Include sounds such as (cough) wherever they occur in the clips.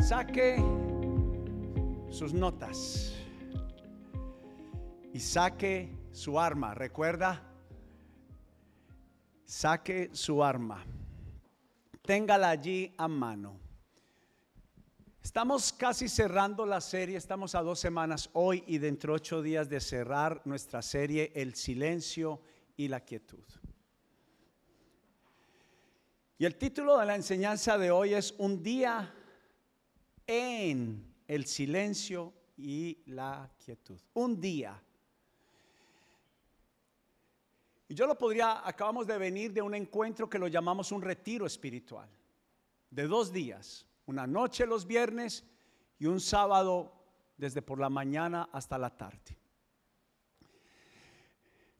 Saque sus notas y saque su arma. ¿Recuerda? Saque su arma. Téngala allí a mano. Estamos casi cerrando la serie, estamos a dos semanas hoy y dentro de ocho días de cerrar nuestra serie El silencio y la quietud. Y el título de la enseñanza de hoy es Un día en el silencio y la quietud. Un día. Y yo lo podría, acabamos de venir de un encuentro que lo llamamos un retiro espiritual, de dos días, una noche los viernes y un sábado desde por la mañana hasta la tarde.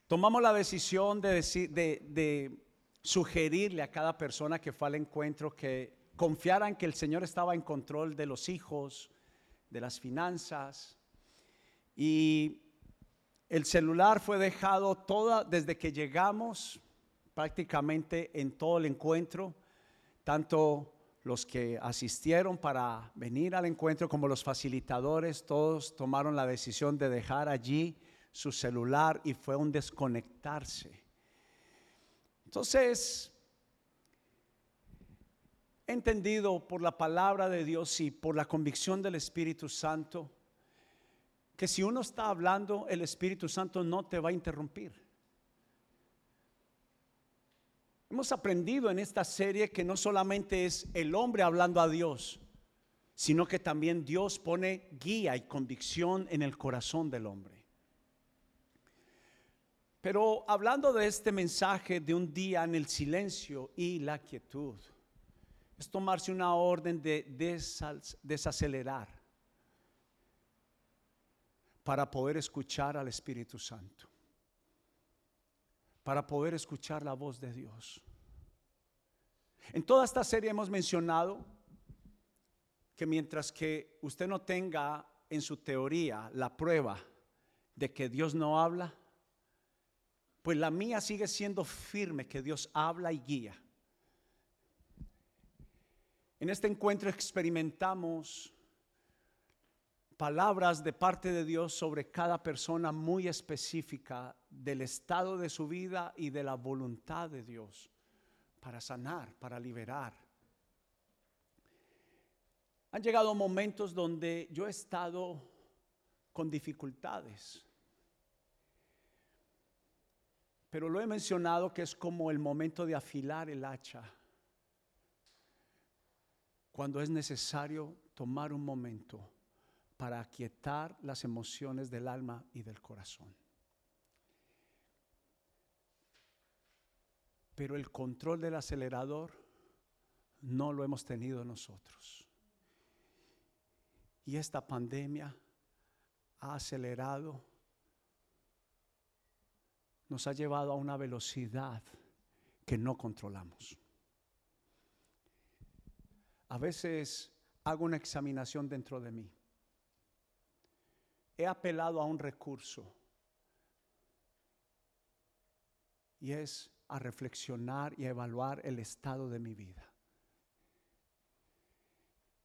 Tomamos la decisión de, decir, de, sugerirle a cada persona que fue al encuentro que confiara en que el Señor estaba en control de los hijos, de las finanzas. Y el celular fue dejado toda desde que llegamos, prácticamente en todo el encuentro, tanto los que asistieron para venir al encuentro como los facilitadores, todos tomaron la decisión de dejar allí su celular y fue un desconectarse. Entonces, entendido por la palabra de Dios y por la convicción del Espíritu Santo que si uno está hablando, el Espíritu Santo no te va a interrumpir. Hemos aprendido en esta serie que no solamente es el hombre hablando a Dios, sino que también Dios pone guía y convicción en el corazón del hombre. Pero hablando de este mensaje de un día en el silencio y la quietud, es tomarse una orden de desacelerar para poder escuchar al Espíritu Santo, para poder escuchar la voz de Dios. En toda esta serie hemos mencionado que mientras que usted no tenga en su teoría la prueba de que Dios no habla, pues la mía sigue siendo firme que Dios habla y guía. En este encuentro experimentamos palabras de parte de Dios sobre cada persona muy específica del estado de su vida y de la voluntad de Dios para sanar, para liberar. Han llegado momentos donde yo he estado con dificultades pero lo he mencionado que es como el momento de afilar el hacha. Cuando es necesario tomar un momento para aquietar las emociones del alma y del corazón. Pero el control del acelerador no lo hemos tenido nosotros. Y esta pandemia ha acelerado nos ha llevado a una velocidad que no controlamos. A veces hago una examinación dentro de mí. He apelado a un recurso y es a reflexionar y a evaluar el estado de mi vida.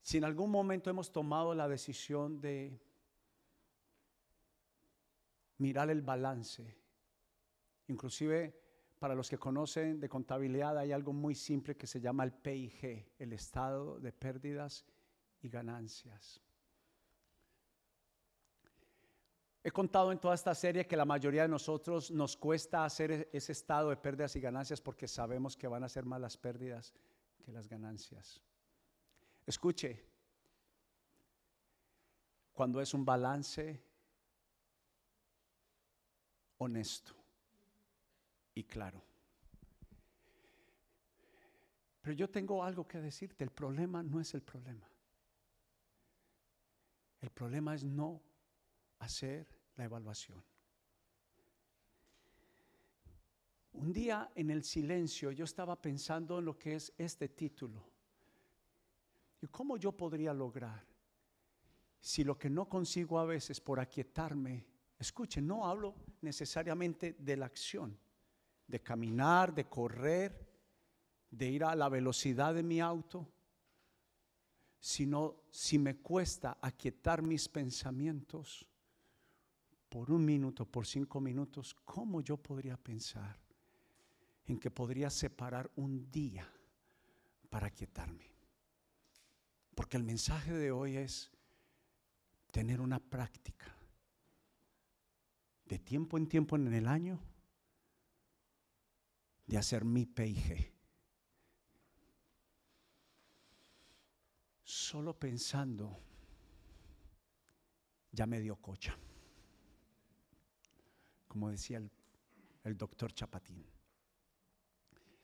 Si en algún momento hemos tomado la decisión de mirar el balance Inclusive para los que conocen de contabilidad hay algo muy simple que se llama el PIG, el estado de pérdidas y ganancias. He contado en toda esta serie que la mayoría de nosotros nos cuesta hacer e-, ese estado de pérdidas y ganancias porque sabemos que van a ser más las pérdidas que las ganancias. Escuche, cuando es un balance honesto y claro. Pero yo tengo algo que decirte, el problema no es el problema. El problema es no hacer la evaluación. Un día en el silencio yo estaba pensando en lo que es este título. ¿Y cómo yo podría lograr si lo que no consigo a veces por aquietarme, escuchen, no hablo necesariamente de la acción, de caminar, de correr, de ir a la velocidad de mi auto, sino si me cuesta aquietar mis pensamientos por un minuto, por cinco minutos, ¿cómo yo podría pensar en que podría separar un día para aquietarme? Porque el mensaje de hoy es tener una práctica de tiempo en tiempo en el año de hacer mi PIG. Solo pensando, ya me dio cocha como decía el, doctor Chapatín.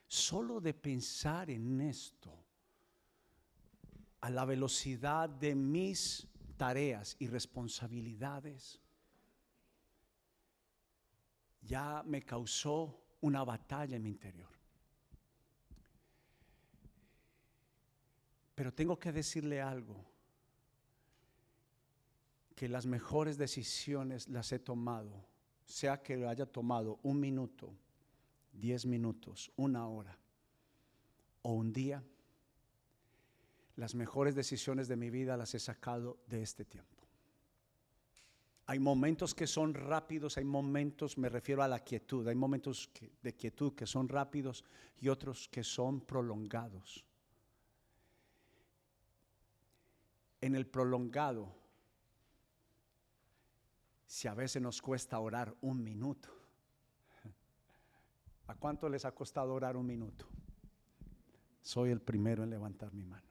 Solo de pensar en esto, a la velocidad de mis tareas y responsabilidades, ya me causó una batalla en mi interior. Pero tengo que decirle algo, que las mejores decisiones las he tomado sea que haya tomado un minuto, diez minutos, una hora o un día, las mejores decisiones de mi vida las he sacado de este tiempo. Hay momentos que son rápidos, hay momentos, me refiero a la quietud, hay momentos de quietud que son rápidos y otros que son prolongados. En el prolongado si a veces nos cuesta orar un minuto. ¿A cuánto les ha costado orar un minuto? Soy el primero en levantar mi mano.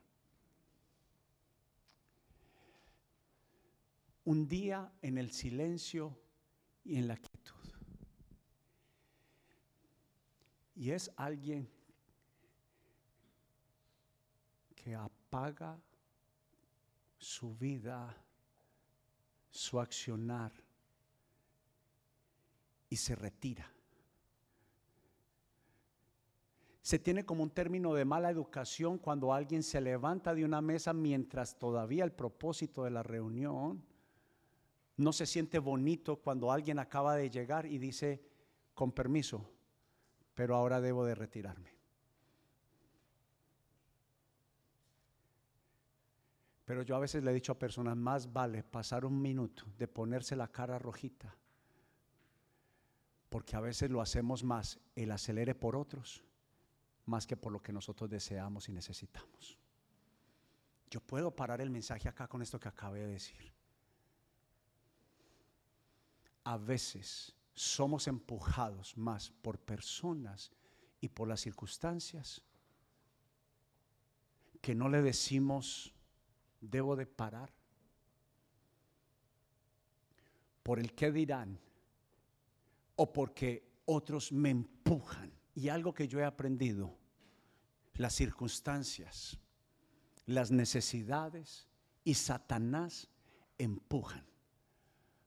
Un día en el silencio y en la quietud. Y es alguien que apaga su vida, su accionar y se retira. Se tiene como un término de mala educación cuando alguien se levanta de una mesa mientras todavía el propósito de la reunión no se siente bonito cuando alguien acaba de llegar y dice, con permiso, pero ahora debo de retirarme. Pero yo a veces le he dicho a personas, más vale pasar un minuto de ponerse la cara rojita porque a veces lo hacemos más el acelere por otros, más que por lo que nosotros deseamos y necesitamos. Yo puedo parar el mensaje acá con esto que acabé de decir. A veces somos empujados más por personas y por las circunstancias que no le decimos, debo de parar. Por el que dirán, o porque otros me empujan. Y algo que yo he aprendido, las circunstancias, las necesidades y Satanás empujan,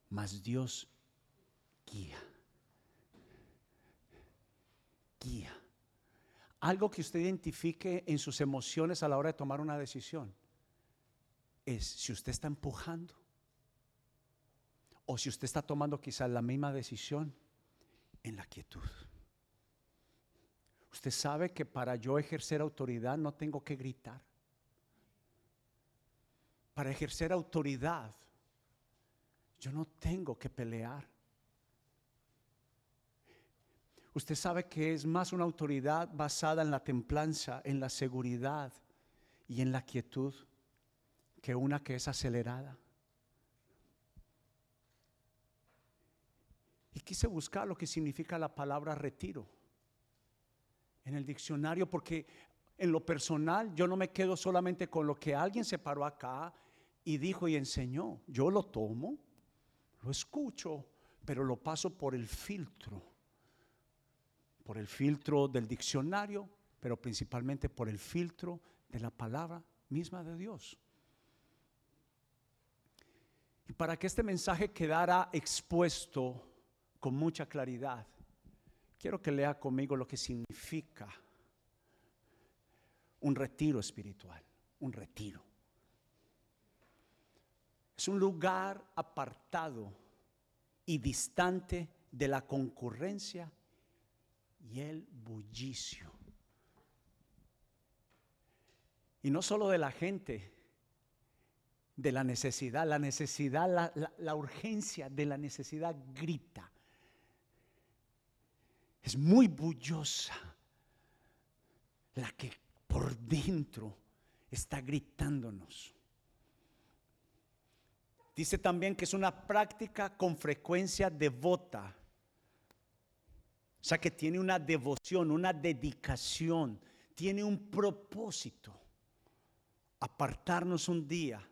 mas Dios guía. Guía. Algo que usted identifique en sus emociones a la hora de tomar una decisión es si usted está empujando o si usted está tomando quizás la misma decisión en la quietud. Usted sabe que para yo ejercer autoridad no tengo que gritar. Para ejercer autoridad yo no tengo que pelear. Usted sabe que es más una autoridad basada en la templanza, en la seguridad y en la quietud que una que es acelerada. Y quise buscar lo que significa la palabra retiro en el diccionario, porque en lo personal yo no me quedo solamente con lo que alguien se paró acá y dijo y enseñó. Yo lo tomo, lo escucho, pero lo paso por el filtro, por el filtro del diccionario, pero principalmente por el filtro de la palabra misma de Dios. Y para que este mensaje quedara expuesto, con mucha claridad. Quiero que lea conmigo lo que significa un retiro espiritual, un retiro. Es un lugar apartado y distante de la concurrencia y el bullicio. Y no solo de la gente, de la necesidad. La necesidad, la, la urgencia de la necesidad grita. Es muy bullosa la que por dentro está gritándonos. Dice también que es una práctica con frecuencia devota. O sea que tiene una devoción, una dedicación, tiene un propósito. Apartarnos un día,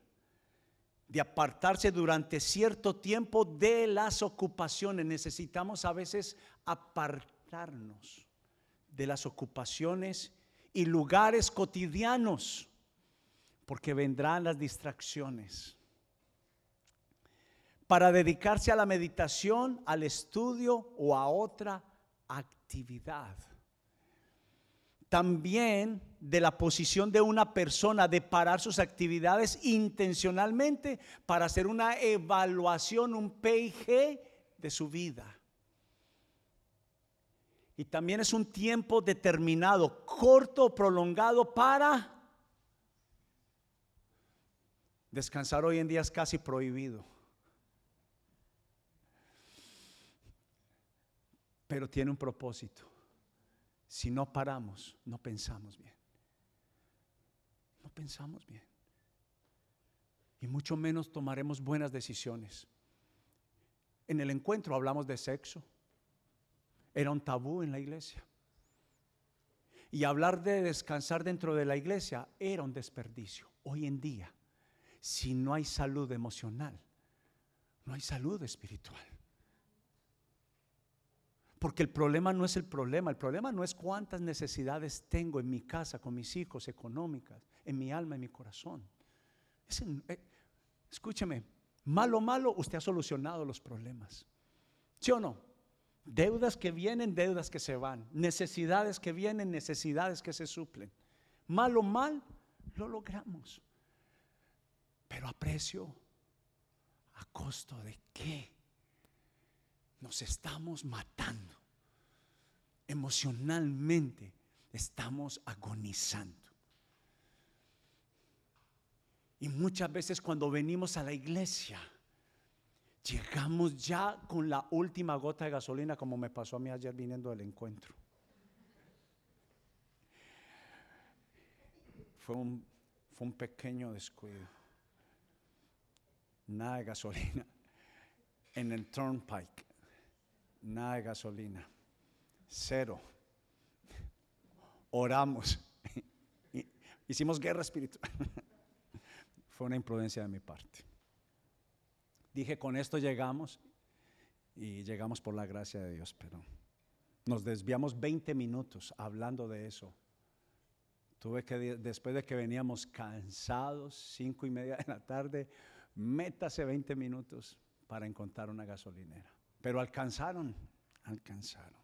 de apartarse durante cierto tiempo de las ocupaciones. Necesitamos a veces apartarnos de las ocupaciones y lugares cotidianos, porque vendrán las distracciones para dedicarse a la meditación, al estudio o a otra actividad. También de la posición de una persona de parar sus actividades intencionalmente para hacer una evaluación, un PIG de su vida. Y también es un tiempo determinado, corto o prolongado para descansar hoy en día es casi prohibido. Pero tiene un propósito. Si no paramos, no pensamos bien. No pensamos bien. Y mucho menos tomaremos buenas decisiones. En el encuentro hablamos de sexo. Era un tabú en la iglesia. Y hablar de descansar dentro de la iglesia era un desperdicio. Hoy en día, si no hay salud emocional, no hay salud espiritual. Porque el problema no es el problema, el problema no es cuántas necesidades tengo en mi casa, con mis hijos, económicas, en mi alma, en mi corazón. Eh, escúcheme, malo, malo, usted ha solucionado los problemas. ¿Sí o no? Deudas que vienen, deudas que se van. Necesidades que vienen, necesidades que se suplen. Malo, mal, lo logramos. Pero a precio, a costo de qué? Nos estamos matando. Emocionalmente estamos agonizando. Y muchas veces cuando venimos a la iglesia, llegamos ya con la última gota de gasolina, como me pasó a mí ayer viniendo del encuentro. Fue un, fue un pequeño descuido. Nada de gasolina en el turnpike nada de gasolina, cero. Oramos, (laughs) hicimos guerra espiritual. (laughs) Fue una imprudencia de mi parte. Dije, con esto llegamos y llegamos por la gracia de Dios, pero nos desviamos 20 minutos hablando de eso. Tuve que, después de que veníamos cansados, cinco y media de la tarde, métase 20 minutos para encontrar una gasolinera. Pero alcanzaron, alcanzaron.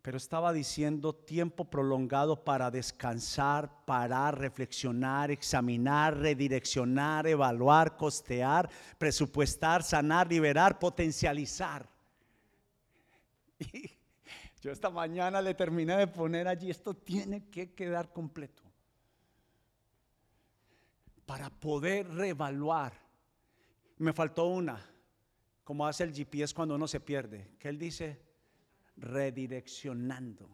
Pero estaba diciendo tiempo prolongado para descansar, parar, reflexionar, examinar, redireccionar, evaluar, costear, presupuestar, sanar, liberar, potencializar. (laughs) Y yo esta mañana le terminé de poner allí, esto tiene que quedar completo. Para poder reevaluar. Me faltó una como hace el GPS cuando uno se pierde, que él dice redireccionando.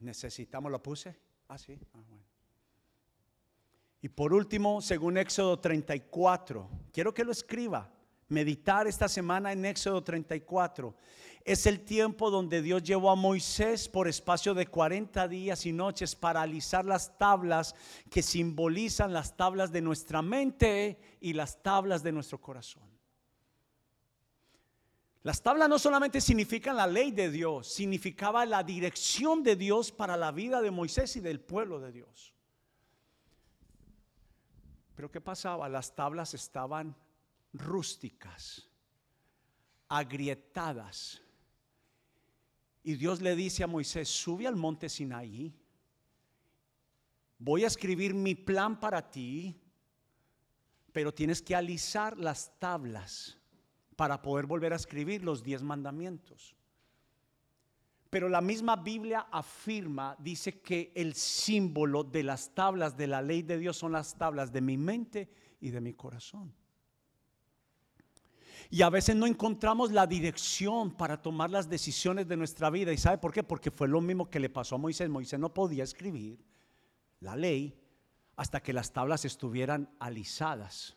Necesitamos, ¿lo puse? Ah, sí, ah. Y por último, según Éxodo 34, quiero que lo escriba, meditar esta semana en Éxodo 34. Es el tiempo donde Dios llevó a Moisés por espacio de 40 días y noches para alisar las tablas que simbolizan las tablas de nuestra mente y las tablas de nuestro corazón. Las tablas no solamente significan la ley de Dios, significaba la dirección de Dios para la vida de Moisés y del pueblo de Dios. Pero ¿qué pasaba? Las tablas estaban rústicas, agrietadas. Y Dios le dice a Moisés, sube al monte Sinaí, voy a escribir mi plan para ti, pero tienes que alisar las tablas para poder volver a escribir los diez mandamientos. Pero la misma Biblia afirma, dice que el símbolo de las tablas de la ley de Dios son las tablas de mi mente y de mi corazón. Y a veces no encontramos la dirección para tomar las decisiones de nuestra vida. ¿Y sabe por qué? Porque fue lo mismo que le pasó a Moisés. Moisés no podía escribir la ley hasta que las tablas estuvieran alisadas.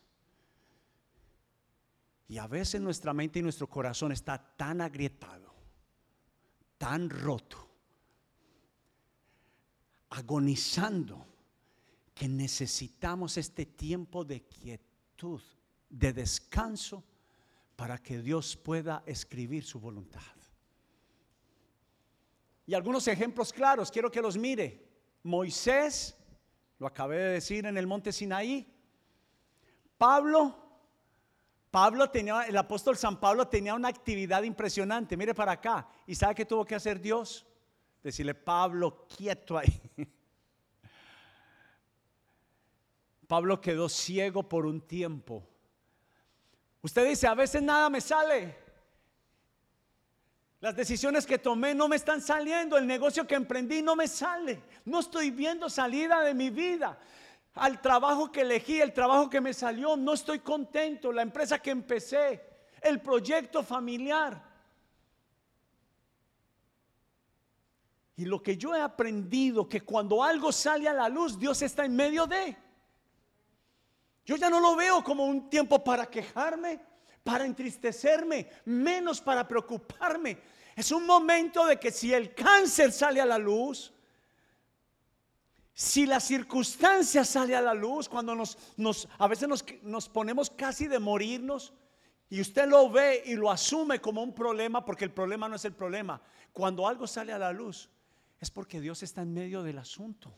Y a veces nuestra mente y nuestro corazón está tan agrietado, tan roto, agonizando, que necesitamos este tiempo de quietud, de descanso para que Dios pueda escribir su voluntad. Y algunos ejemplos claros, quiero que los mire. Moisés, lo acabé de decir en el monte Sinaí. Pablo, Pablo tenía, el apóstol San Pablo tenía una actividad impresionante. Mire para acá. ¿Y sabe qué tuvo que hacer Dios? Decirle, Pablo, quieto ahí. (laughs) Pablo quedó ciego por un tiempo Usted dice, a veces nada me sale. Las decisiones que tomé no me están saliendo. El negocio que emprendí no me sale. No estoy viendo salida de mi vida. Al trabajo que elegí, el trabajo que me salió, no estoy contento. La empresa que empecé, el proyecto familiar. Y lo que yo he aprendido, que cuando algo sale a la luz, Dios está en medio de. Yo ya no lo veo como un tiempo para quejarme, para entristecerme, menos para preocuparme. Es un momento de que si el cáncer sale a la luz, si la circunstancia sale a la luz, cuando nos, nos a veces nos, nos ponemos casi de morirnos, y usted lo ve y lo asume como un problema, porque el problema no es el problema. Cuando algo sale a la luz, es porque Dios está en medio del asunto.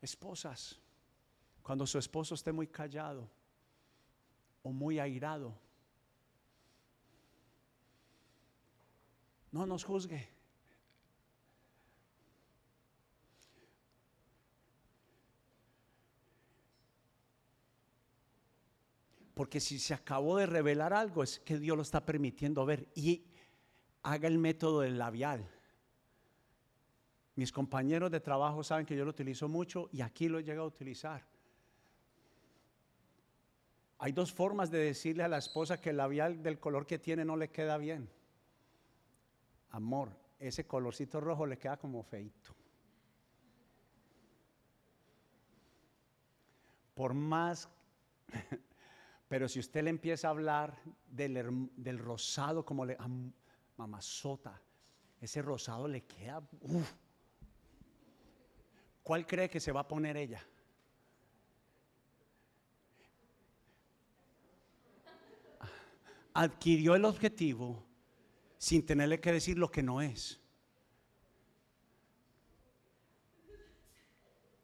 Esposas, cuando su esposo esté muy callado o muy airado. No nos juzgue. Porque si se acabó de revelar algo es que Dios lo está permitiendo ver y haga el método del labial. Mis compañeros de trabajo saben que yo lo utilizo mucho y aquí lo he llegado a utilizar. Hay dos formas de decirle a la esposa que el labial del color que tiene no le queda bien. Amor, ese colorcito rojo le queda como feito. Por más, pero si usted le empieza a hablar del, rosado como le, mamazota, ese rosado le queda, ¿cuál cree que se va a poner ella? adquirió el objetivo sin tenerle que decir lo que no es.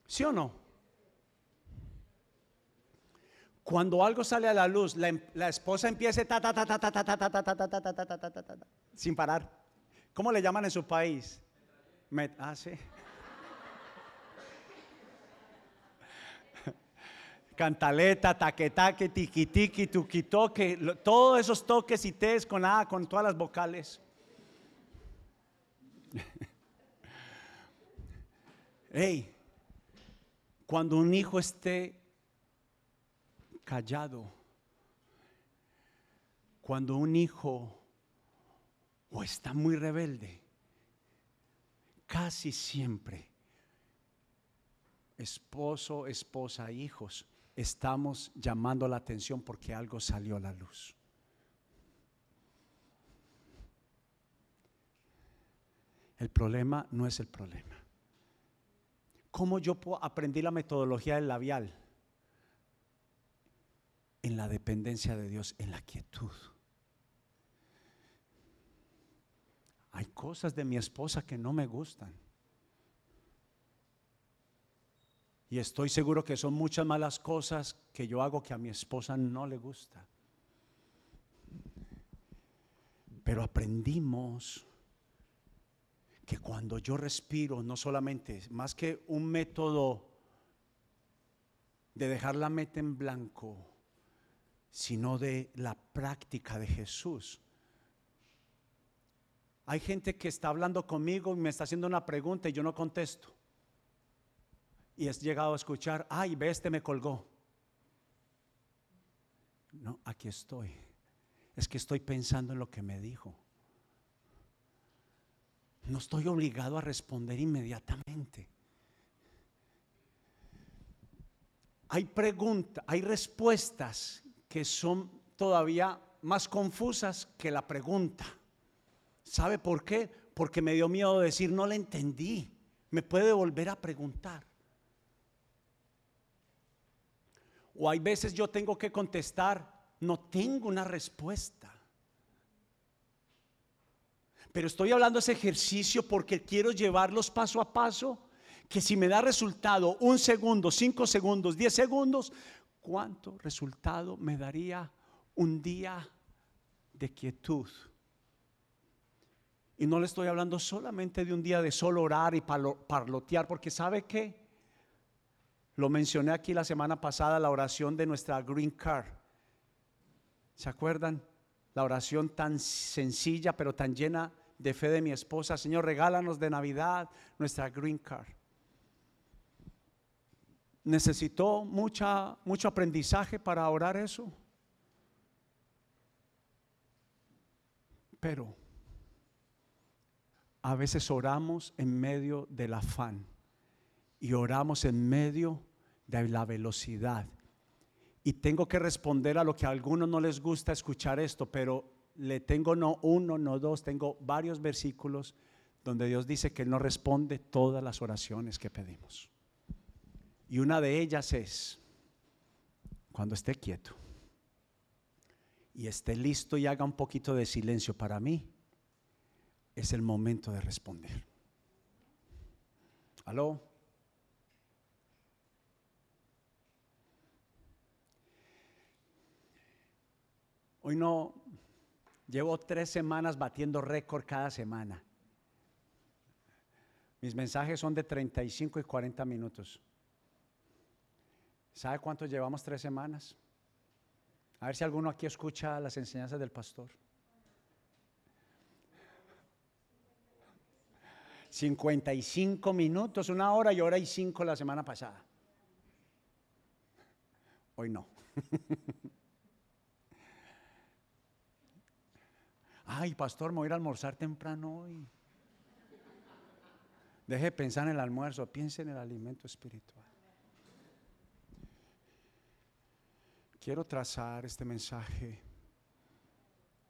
¿Sí o no? Cuando algo sale a la luz, la, esposa empieza ta ta ta ta ta ta ta ta ta ta ta ta ta ta ta sin parar. ¿Cómo le llaman en su país? Ah, sí. cantaleta, taquetaque, tiquitiqui, tuquitoque, todos esos toques y tes con A, con todas las vocales. hey, cuando un hijo esté callado, cuando un hijo o está muy rebelde, casi siempre, esposo, esposa, hijos, estamos llamando la atención porque algo salió a la luz. El problema no es el problema. ¿Cómo yo aprender la metodología del labial? En la dependencia de Dios, en la quietud. Hay cosas de mi esposa que no me gustan. Y estoy seguro que son muchas malas cosas que yo hago que a mi esposa no le gusta. Pero aprendimos que cuando yo respiro, no solamente, más que un método de dejar la meta en blanco, sino de la práctica de Jesús. Hay gente que está hablando conmigo y me está haciendo una pregunta y yo no contesto. Y has llegado a escuchar, ay, ve, este me colgó. No, aquí estoy. Es que estoy pensando en lo que me dijo. No estoy obligado a responder inmediatamente. Hay preguntas, hay respuestas que son todavía más confusas que la pregunta. ¿Sabe por qué? Porque me dio miedo decir, no le entendí. Me puede volver a preguntar. O hay veces yo tengo que contestar, no tengo una respuesta. Pero estoy hablando de ese ejercicio porque quiero llevarlos paso a paso, que si me da resultado un segundo, cinco segundos, diez segundos, ¿cuánto resultado me daría un día de quietud? Y no le estoy hablando solamente de un día de solo orar y parlotear, porque ¿sabe qué? Lo mencioné aquí la semana pasada, la oración de nuestra Green Card. ¿Se acuerdan? La oración tan sencilla, pero tan llena de fe de mi esposa. Señor, regálanos de Navidad nuestra Green Card. Necesitó mucha, mucho aprendizaje para orar eso. Pero a veces oramos en medio del afán y oramos en medio de la velocidad. Y tengo que responder a lo que a algunos no les gusta escuchar esto, pero le tengo no uno, no dos, tengo varios versículos donde Dios dice que Él no responde todas las oraciones que pedimos. Y una de ellas es cuando esté quieto y esté listo y haga un poquito de silencio para mí, es el momento de responder. ¿Aló? Hoy no, llevo tres semanas batiendo récord cada semana. Mis mensajes son de 35 y 40 minutos. ¿Sabe cuánto llevamos tres semanas? A ver si alguno aquí escucha las enseñanzas del pastor. 55 minutos, una hora y hora y cinco la semana pasada. Hoy no. (laughs) Ay, pastor, me voy a ir a almorzar temprano hoy. Deje de pensar en el almuerzo, piense en el alimento espiritual. Quiero trazar este mensaje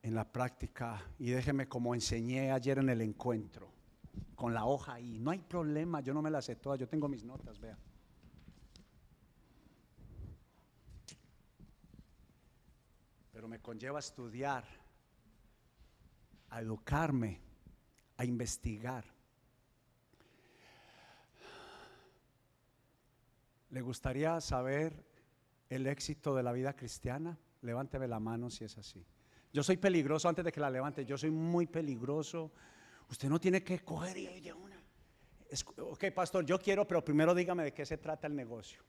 en la práctica y déjeme como enseñé ayer en el encuentro, con la hoja ahí. No hay problema, yo no me la sé todas, yo tengo mis notas, vea. Pero me conlleva a estudiar a educarme, a investigar. ¿Le gustaría saber el éxito de la vida cristiana? Levánteme la mano si es así. Yo soy peligroso antes de que la levante, yo soy muy peligroso. Usted no tiene que coger y de una. ok, pastor, yo quiero, pero primero dígame de qué se trata el negocio.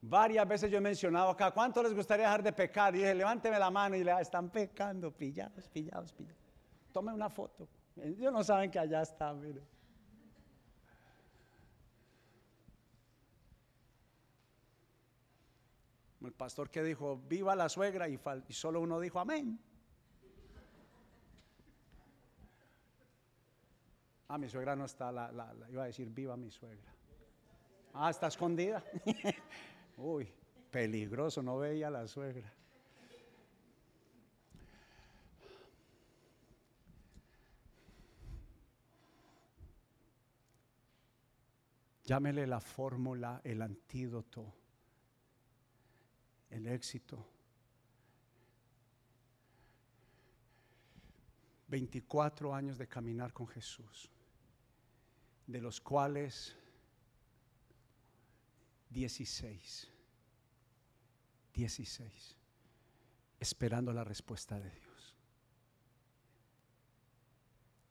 Varias veces yo he mencionado acá, ¿cuánto les gustaría dejar de pecar? Y dije, levánteme la mano y le están pecando, pillados, pillados, pillados. Tome una foto. Ellos no saben que allá está, mire. El pastor que dijo, viva la suegra, y, solo uno dijo, amén. Ah, mi suegra no está, la, iba a decir, viva mi suegra. Ah, está escondida. (laughs) Uy, peligroso, no veía a la suegra. Llámele la fórmula, el antídoto, el éxito. 24 años de caminar con Jesús, de los cuales 16. 16. Esperando la respuesta de Dios.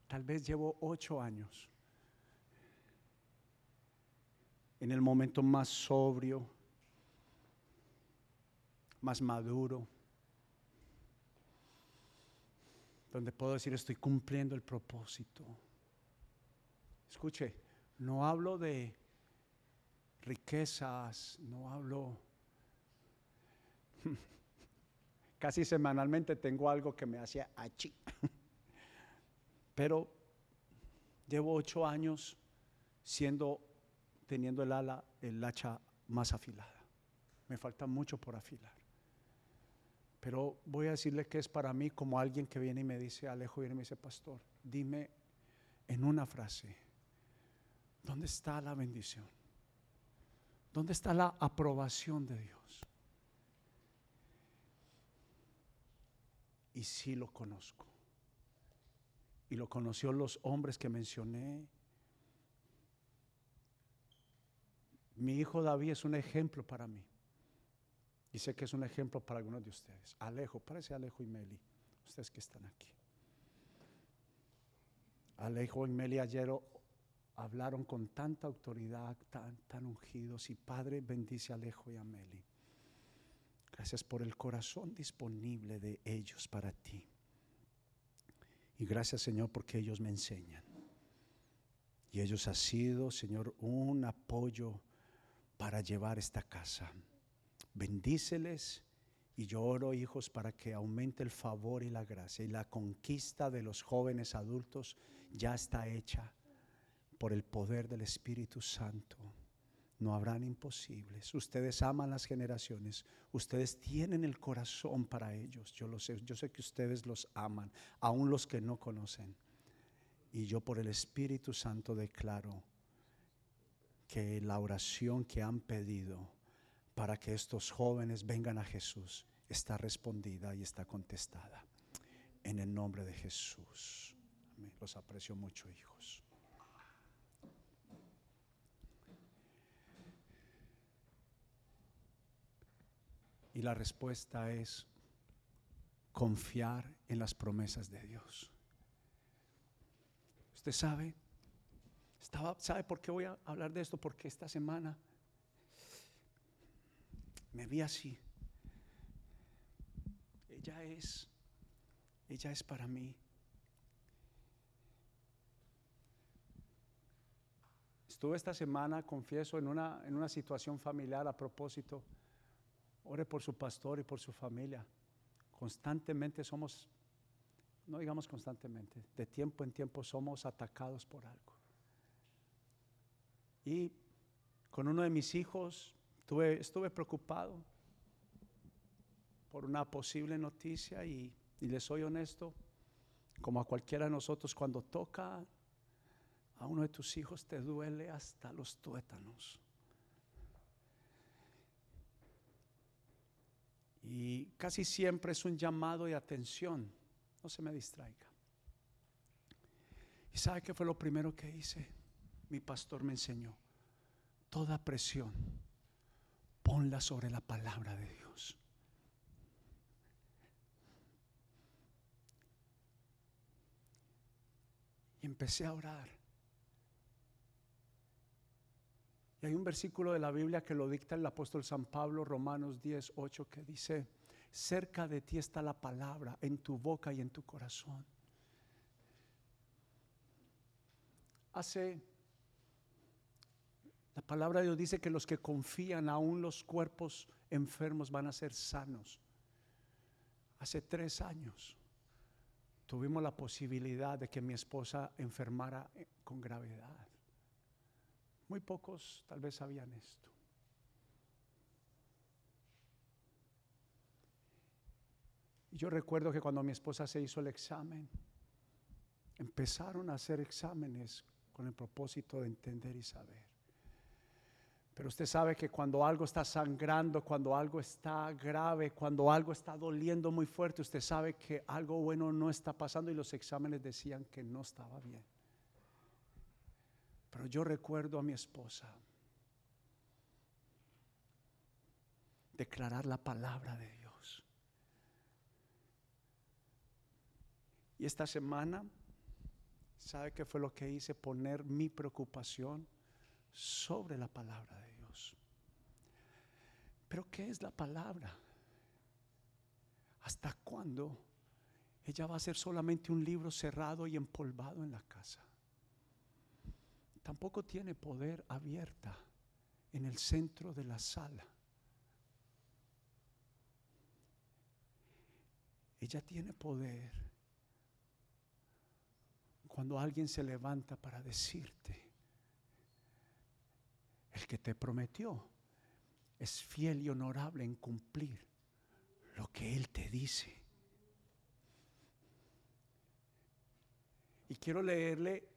Tal vez llevo ocho años en el momento más sobrio, más maduro, donde puedo decir estoy cumpliendo el propósito. Escuche, no hablo de riquezas, no hablo... (laughs) Casi semanalmente tengo algo que me hace achi. (laughs) Pero llevo ocho años siendo, teniendo el ala, el hacha más afilada. Me falta mucho por afilar. Pero voy a decirle que es para mí como alguien que viene y me dice, Alejo, viene y me dice, pastor, dime en una frase, ¿dónde está la bendición? ¿Dónde está la aprobación de Dios? Y sí lo conozco. Y lo conoció los hombres que mencioné. Mi hijo David es un ejemplo para mí. Y sé que es un ejemplo para algunos de ustedes. Alejo, parece Alejo y Meli, ustedes que están aquí. Alejo y Meli ayer hablaron con tanta autoridad, tan, tan ungidos. Y Padre, bendice a Alejo y a Meli. Gracias por el corazón disponible de ellos para ti. Y gracias Señor porque ellos me enseñan. Y ellos han sido, Señor, un apoyo para llevar esta casa. Bendíceles y yo oro, hijos, para que aumente el favor y la gracia. Y la conquista de los jóvenes adultos ya está hecha por el poder del Espíritu Santo. No habrán imposibles. Ustedes aman las generaciones. Ustedes tienen el corazón para ellos. Yo lo sé. Yo sé que ustedes los aman, aun los que no conocen. Y yo por el Espíritu Santo declaro que la oración que han pedido para que estos jóvenes vengan a Jesús está respondida y está contestada. En el nombre de Jesús. Los aprecio mucho, hijos. Y la respuesta es confiar en las promesas de Dios. Usted sabe, estaba, ¿sabe por qué voy a hablar de esto? Porque esta semana me vi así. Ella es, ella es para mí. Estuve esta semana, confieso, en una, en una situación familiar a propósito. Ore por su pastor y por su familia. Constantemente somos, no digamos constantemente, de tiempo en tiempo somos atacados por algo. Y con uno de mis hijos estuve preocupado por una posible noticia y, y les soy honesto, como a cualquiera de nosotros, cuando toca a uno de tus hijos te duele hasta los tuétanos. Y casi siempre es un llamado de atención, no se me distraiga. ¿Y sabe qué fue lo primero que hice? Mi pastor me enseñó, toda presión ponla sobre la palabra de Dios. Y empecé a orar. Y hay un versículo de la Biblia que lo dicta el apóstol San Pablo, Romanos 10, 8, que dice, cerca de ti está la palabra, en tu boca y en tu corazón. Hace la palabra de Dios dice que los que confían, aún los cuerpos enfermos, van a ser sanos. Hace tres años tuvimos la posibilidad de que mi esposa enfermara eh, con gravedad. Muy pocos tal vez sabían esto. yo recuerdo que cuando mi esposa se hizo el examen, empezaron a hacer exámenes con el propósito de entender y saber. Pero usted sabe que cuando algo está sangrando, cuando algo está grave, cuando algo está doliendo muy fuerte, usted sabe que algo bueno no está pasando y los exámenes decían que no estaba bien. Pero yo recuerdo a mi esposa declarar la palabra de Dios. Y esta semana, ¿sabe qué fue lo que hice? Poner mi preocupación sobre la palabra de Dios. Pero ¿qué es la palabra? ¿Hasta cuándo ella va a ser solamente un libro cerrado y empolvado en la casa. Tampoco tiene poder abierta en el centro de la sala. Ella tiene poder cuando alguien se levanta para decirte, el que te prometió es fiel y honorable en cumplir lo que Él te dice. Y quiero leerle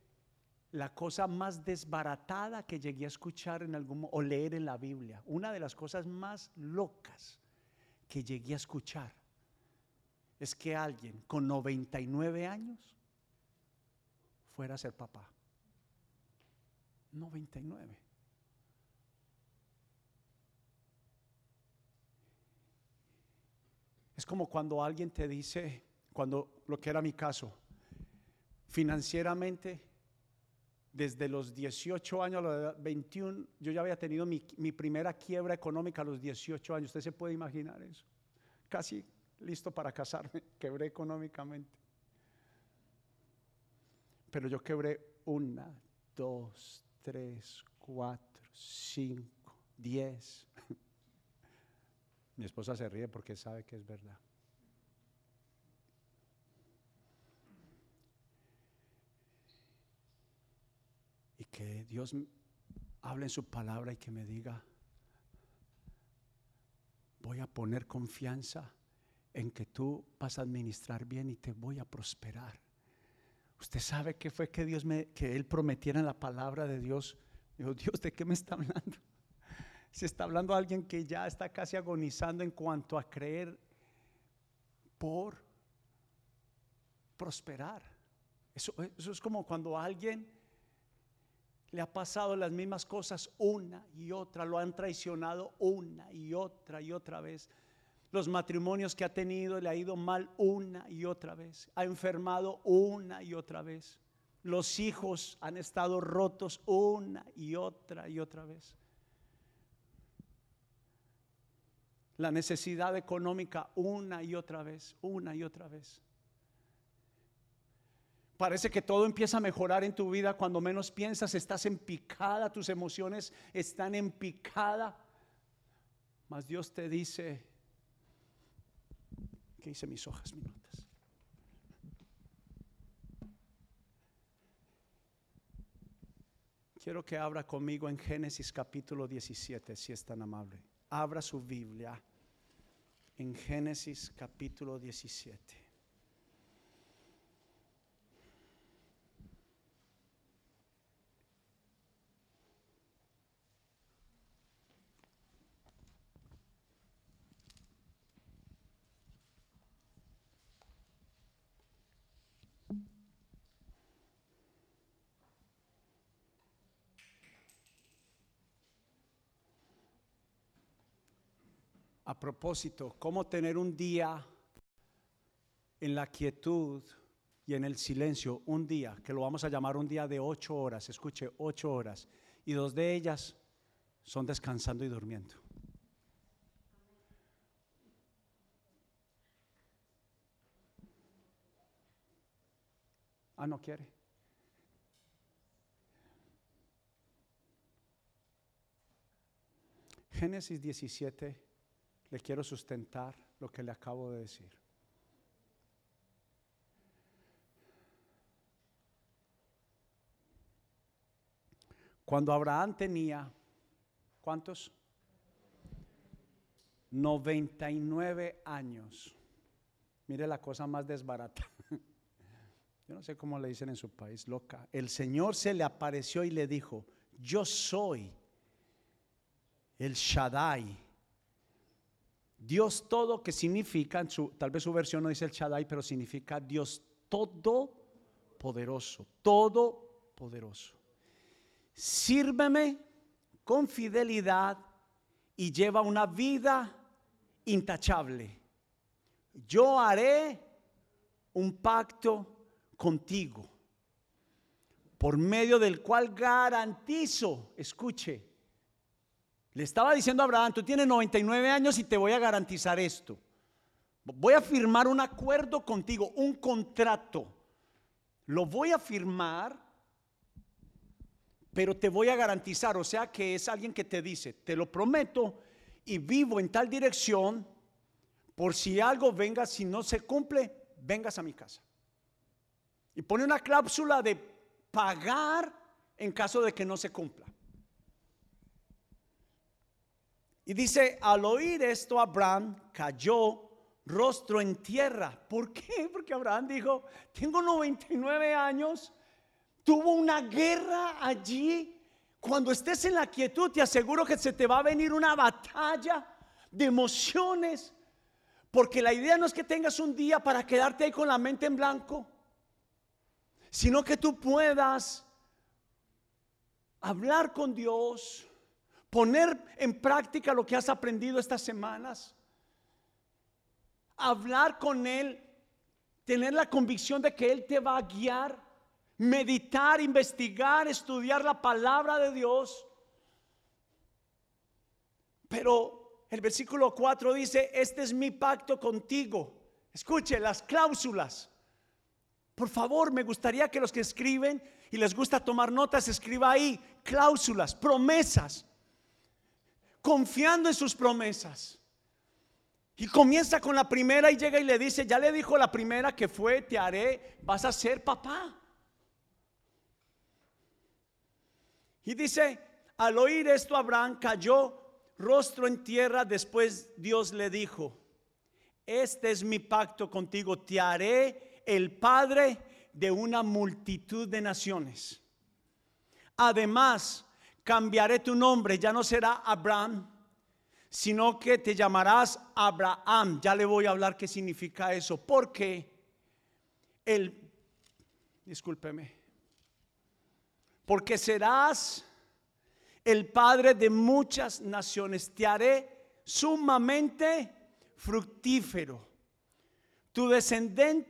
la cosa más desbaratada que llegué a escuchar en algún o leer en la Biblia. Una de las cosas más locas que llegué a escuchar es que alguien con 99 años fuera a ser papá. 99. Es como cuando alguien te dice, cuando lo que era mi caso, financieramente, desde los 18 años a los 21, yo ya había tenido mi, mi, primera quiebra económica a los 18 años. ¿Usted se puede imaginar eso? Casi listo para casarme, (laughs) quebré económicamente. Pero yo quebré una, dos, tres, cuatro, cinco, diez. (laughs) Mi esposa se ríe porque sabe que es verdad. Y que Dios hable en su palabra y que me diga, voy a poner confianza en que tú vas a administrar bien y te voy a prosperar. Usted sabe qué fue que Dios me, que Él prometiera en la palabra de Dios. Dios, ¿de qué me está hablando? Se está hablando a alguien que ya está casi agonizando en cuanto a creer por prosperar. Eso, eso es como cuando a alguien le ha pasado las mismas cosas una y otra, lo han traicionado una y otra y otra vez los matrimonios que ha tenido le ha ido mal una y otra vez, ha enfermado una y otra vez, los hijos han estado rotos una y otra y otra vez. La necesidad económica una y otra vez, una y otra vez. Parece que todo empieza a mejorar en tu vida cuando menos piensas, estás en picada, tus emociones están en picada. Mas Dios te dice, que hice mis hojas, mis. Quiero que abra conmigo en Génesis capítulo 17, si es tan amable. Abra su Biblia en Génesis capítulo 17. Propósito, cómo tener un día en la quietud y en el silencio, un día, que lo vamos a llamar un día de ocho horas, escuche, ocho horas, y dos de ellas son descansando y durmiendo. Ah, no quiere. Génesis 17 le quiero sustentar lo que le acabo de decir. Cuando Abraham tenía, ¿cuántos? 99 años. Mire la cosa más desbarata. (laughs) Yo no sé cómo le dicen en su país, loca. El Señor se le apareció y le dijo, yo soy el Shaddai Dios todo, que significa, tal vez su versión no dice el Shaddai, pero significa Dios todopoderoso, todopoderoso. Sírveme con fidelidad y lleva una vida intachable. Yo haré un pacto contigo, por medio del cual garantizo, escuche, le estaba diciendo a Abraham, tú tienes 99 años y te voy a garantizar esto. voy a firmar un acuerdo contigo, un contrato. Lo voy a firmar, pero te voy a garantizar, o sea que es alguien que te dice, te lo prometo y vivo en tal dirección, por si algo venga, si no se cumple, vengas a mi casa. Y pone una cláusula de pagar en caso de que no se cumpla. Y dice, al oír esto, Abraham cayó rostro en tierra. ¿Por qué? Porque Abraham dijo, tengo 99 años, tuvo una guerra allí. Cuando estés en la quietud, te aseguro que se te va a venir una batalla de emociones. Porque la idea no es que tengas un día para quedarte ahí con la mente en blanco, sino que tú puedas hablar con Dios, poner en práctica lo que has aprendido estas semanas, hablar con Él, tener la convicción de que Él te va a guiar, meditar, investigar, estudiar la palabra de Dios. Pero el versículo 4 dice, este es mi pacto contigo. Escuche las cláusulas. Por favor, me gustaría que los que escriben y les gusta tomar notas, escriba ahí cláusulas, promesas confiando en sus promesas. Y comienza con la primera y llega y le dice, ya le dijo la primera que fue, te haré, vas a ser papá. Y dice, al oír esto Abraham cayó rostro en tierra, después Dios le dijo, este es mi pacto contigo, te haré el padre de una multitud de naciones. Además, cambiaré tu nombre, ya no será Abraham, sino que te llamarás Abraham. Ya le voy a hablar qué significa eso, porque el, discúlpeme, porque serás el padre de muchas naciones, te haré sumamente fructífero. Tu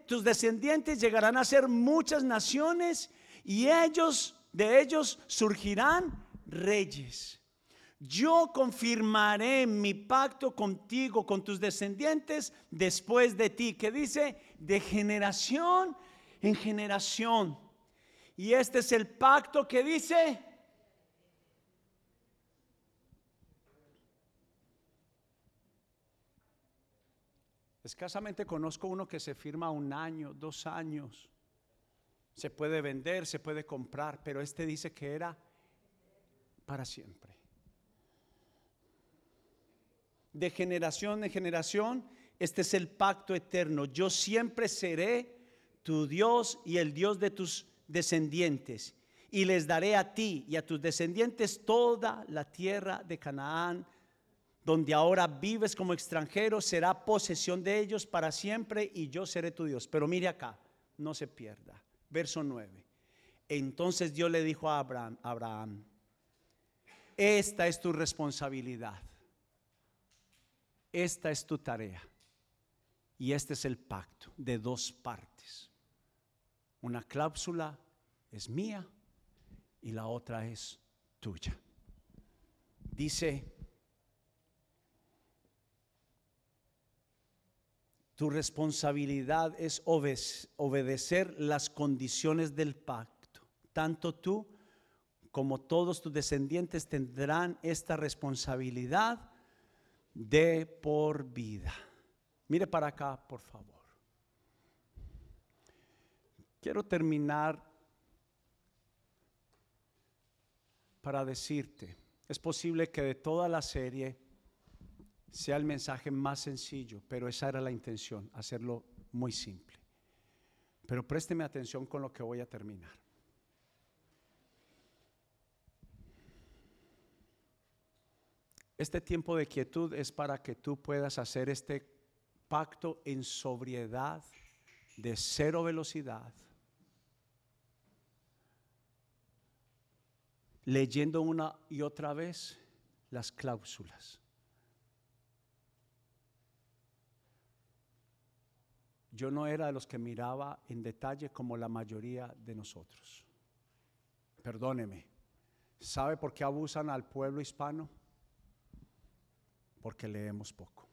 tus descendientes llegarán a ser muchas naciones y ellos de ellos surgirán reyes. Yo confirmaré mi pacto contigo, con tus descendientes, después de ti, que dice, de generación en generación. Y este es el pacto que dice, Escasamente conozco uno que se firma un año, dos años. Se puede vender, se puede comprar, pero este dice que era para siempre. De generación en generación, este es el pacto eterno. Yo siempre seré tu Dios y el Dios de tus descendientes. Y les daré a ti y a tus descendientes toda la tierra de Canaán, donde ahora vives como extranjero, será posesión de ellos para siempre y yo seré tu Dios. Pero mire acá, no se pierda. Verso 9. Entonces Dios le dijo a Abraham, Abraham esta es tu responsabilidad. Esta es tu tarea. Y este es el pacto de dos partes. Una cláusula es mía y la otra es tuya. Dice, tu responsabilidad es obedecer las condiciones del pacto, tanto tú como todos tus descendientes tendrán esta responsabilidad de por vida. Mire para acá, por favor. Quiero terminar para decirte, es posible que de toda la serie sea el mensaje más sencillo, pero esa era la intención, hacerlo muy simple. Pero présteme atención con lo que voy a terminar. Este tiempo de quietud es para que tú puedas hacer este pacto en sobriedad, de cero velocidad, leyendo una y otra vez las cláusulas. Yo no era de los que miraba en detalle como la mayoría de nosotros. Perdóneme. ¿Sabe por qué abusan al pueblo hispano? Porque leemos poco.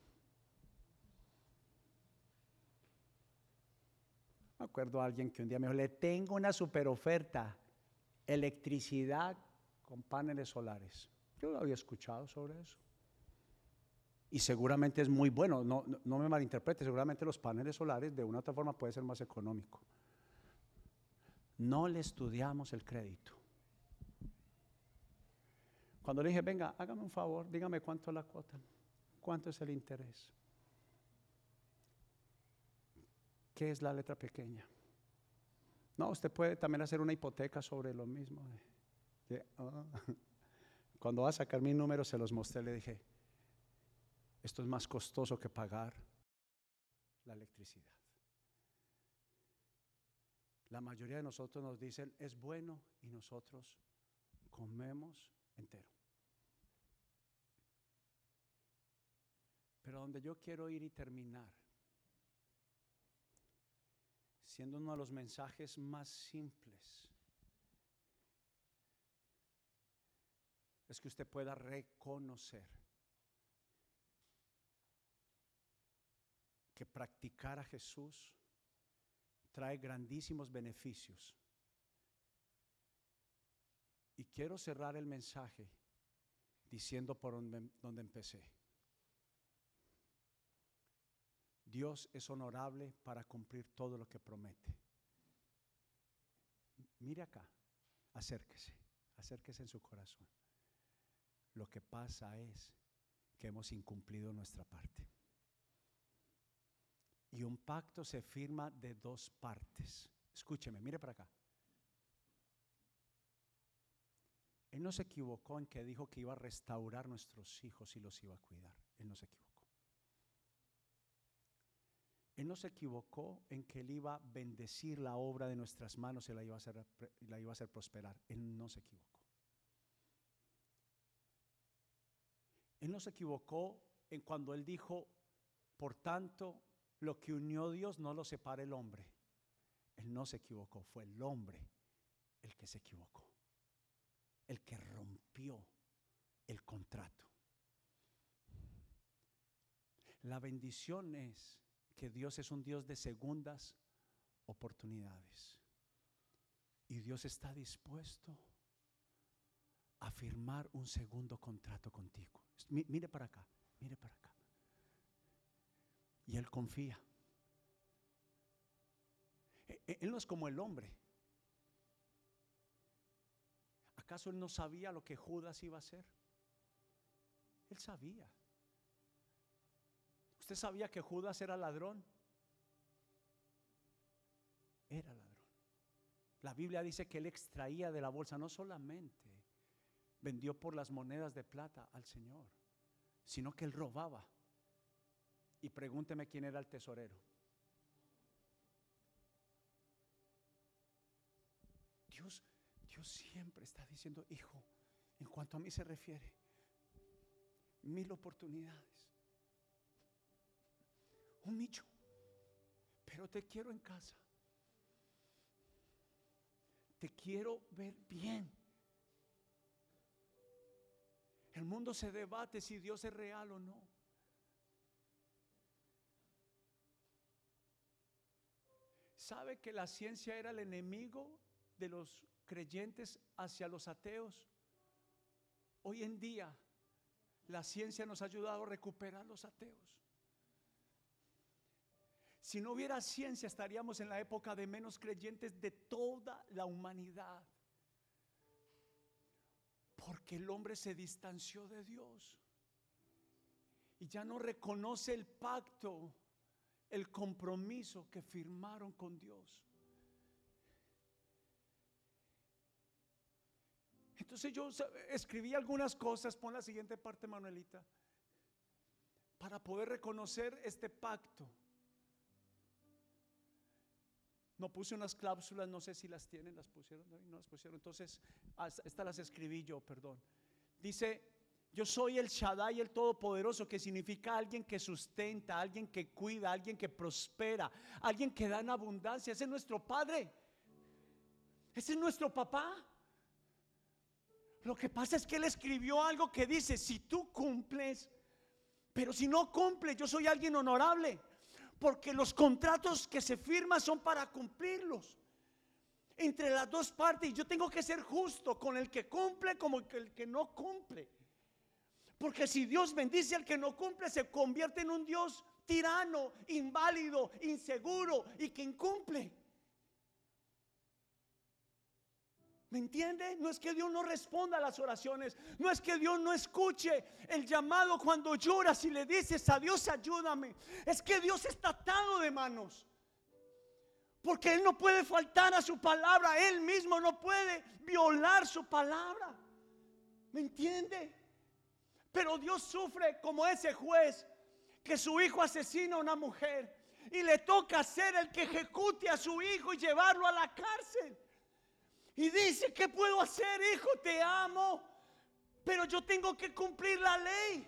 recuerdo a alguien que un día me dijo, le tengo una super oferta, electricidad con paneles solares. Yo lo había escuchado sobre eso. Y seguramente es muy bueno, no, no, me malinterprete, seguramente los paneles solares de una u otra forma puede ser más económico. No le estudiamos el crédito. Cuando le dije, venga, hágame un favor, dígame cuánto es la cuota, cuánto es el interés. ¿Qué es la letra pequeña? No, usted puede también hacer una hipoteca sobre lo mismo. Ah. (laughs) Cuando va a sacar mi número, se los mostré, le dije, esto es más costoso que pagar la electricidad. La mayoría de nosotros nos dicen, es bueno, y nosotros comemos entero. Pero donde yo quiero ir y terminar, siendo uno de los mensajes más simples, es que usted pueda reconocer que practicar a Jesús trae grandísimos beneficios. Y quiero cerrar el mensaje diciendo por donde, donde empecé. Dios es honorable para cumplir todo lo que promete. Mire acá, acérquese, acérquese en su corazón. Lo que pasa es que hemos incumplido nuestra parte. Y un pacto se firma de dos partes. Escúcheme, mire para acá. Él no se equivocó en que dijo que iba a restaurar nuestros hijos y los iba a cuidar. Él no se equivocó. Él no se equivocó en que Él iba a bendecir la obra de nuestras manos y la iba a hacer, la iba a hacer prosperar. Él no se equivocó. Él no se equivocó en cuando Él dijo, por tanto, lo que unió Dios no lo separa el hombre. Él no se equivocó, fue el hombre el que se equivocó, el que rompió el contrato. La bendición es que Dios es un Dios de segundas oportunidades. Y Dios está dispuesto a firmar un segundo contrato contigo. Mire para acá, mire para acá. Y Él confía. E, e, él no es como el hombre. ¿Acaso Él no sabía lo que Judas iba a hacer? Él sabía. ¿Usted sabía que Judas era ladrón? Era ladrón. La Biblia dice que él extraía de la bolsa, no solamente vendió por las monedas de plata al Señor, sino que él robaba. Y pregúnteme quién era el tesorero. Dios, Dios siempre está diciendo, hijo, en cuanto a mí se refiere, mil oportunidades un nicho, pero te quiero en casa. Te quiero ver bien. El mundo se debate si Dios es real o no. ¿Sabe que la ciencia era el enemigo de los creyentes hacia los ateos? Hoy en día la ciencia nos ha ayudado a recuperar los ateos. Si no hubiera ciencia estaríamos en la época de menos creyentes de toda la humanidad. Porque el hombre se distanció de Dios y ya no reconoce el pacto, el compromiso que firmaron con Dios. Entonces yo escribí algunas cosas, pon la siguiente parte Manuelita, para poder reconocer este pacto. No puse unas cláusulas, no sé si las tienen, las pusieron, no las pusieron. Entonces, estas las escribí yo, perdón. Dice, yo soy el Shaddai, el Todopoderoso, que significa alguien que sustenta, alguien que cuida, alguien que prospera, alguien que da en abundancia. Ese es nuestro Padre. Ese es nuestro papá. Lo que pasa es que él escribió algo que dice, si tú cumples, pero si no cumples, yo soy alguien honorable. Porque los contratos que se firman son para cumplirlos. Entre las dos partes, yo tengo que ser justo con el que cumple como el que no cumple. Porque si Dios bendice al que no cumple, se convierte en un Dios tirano, inválido, inseguro y que incumple. ¿Me entiende? No es que Dios no responda a las oraciones, no es que Dios no escuche el llamado cuando lloras y le dices a Dios ayúdame. Es que Dios está atado de manos. Porque Él no puede faltar a su palabra, Él mismo no puede violar su palabra. ¿Me entiende? Pero Dios sufre como ese juez que su hijo asesina a una mujer y le toca ser el que ejecute a su hijo y llevarlo a la cárcel. Y dice, ¿qué puedo hacer, hijo? Te amo, pero yo tengo que cumplir la ley.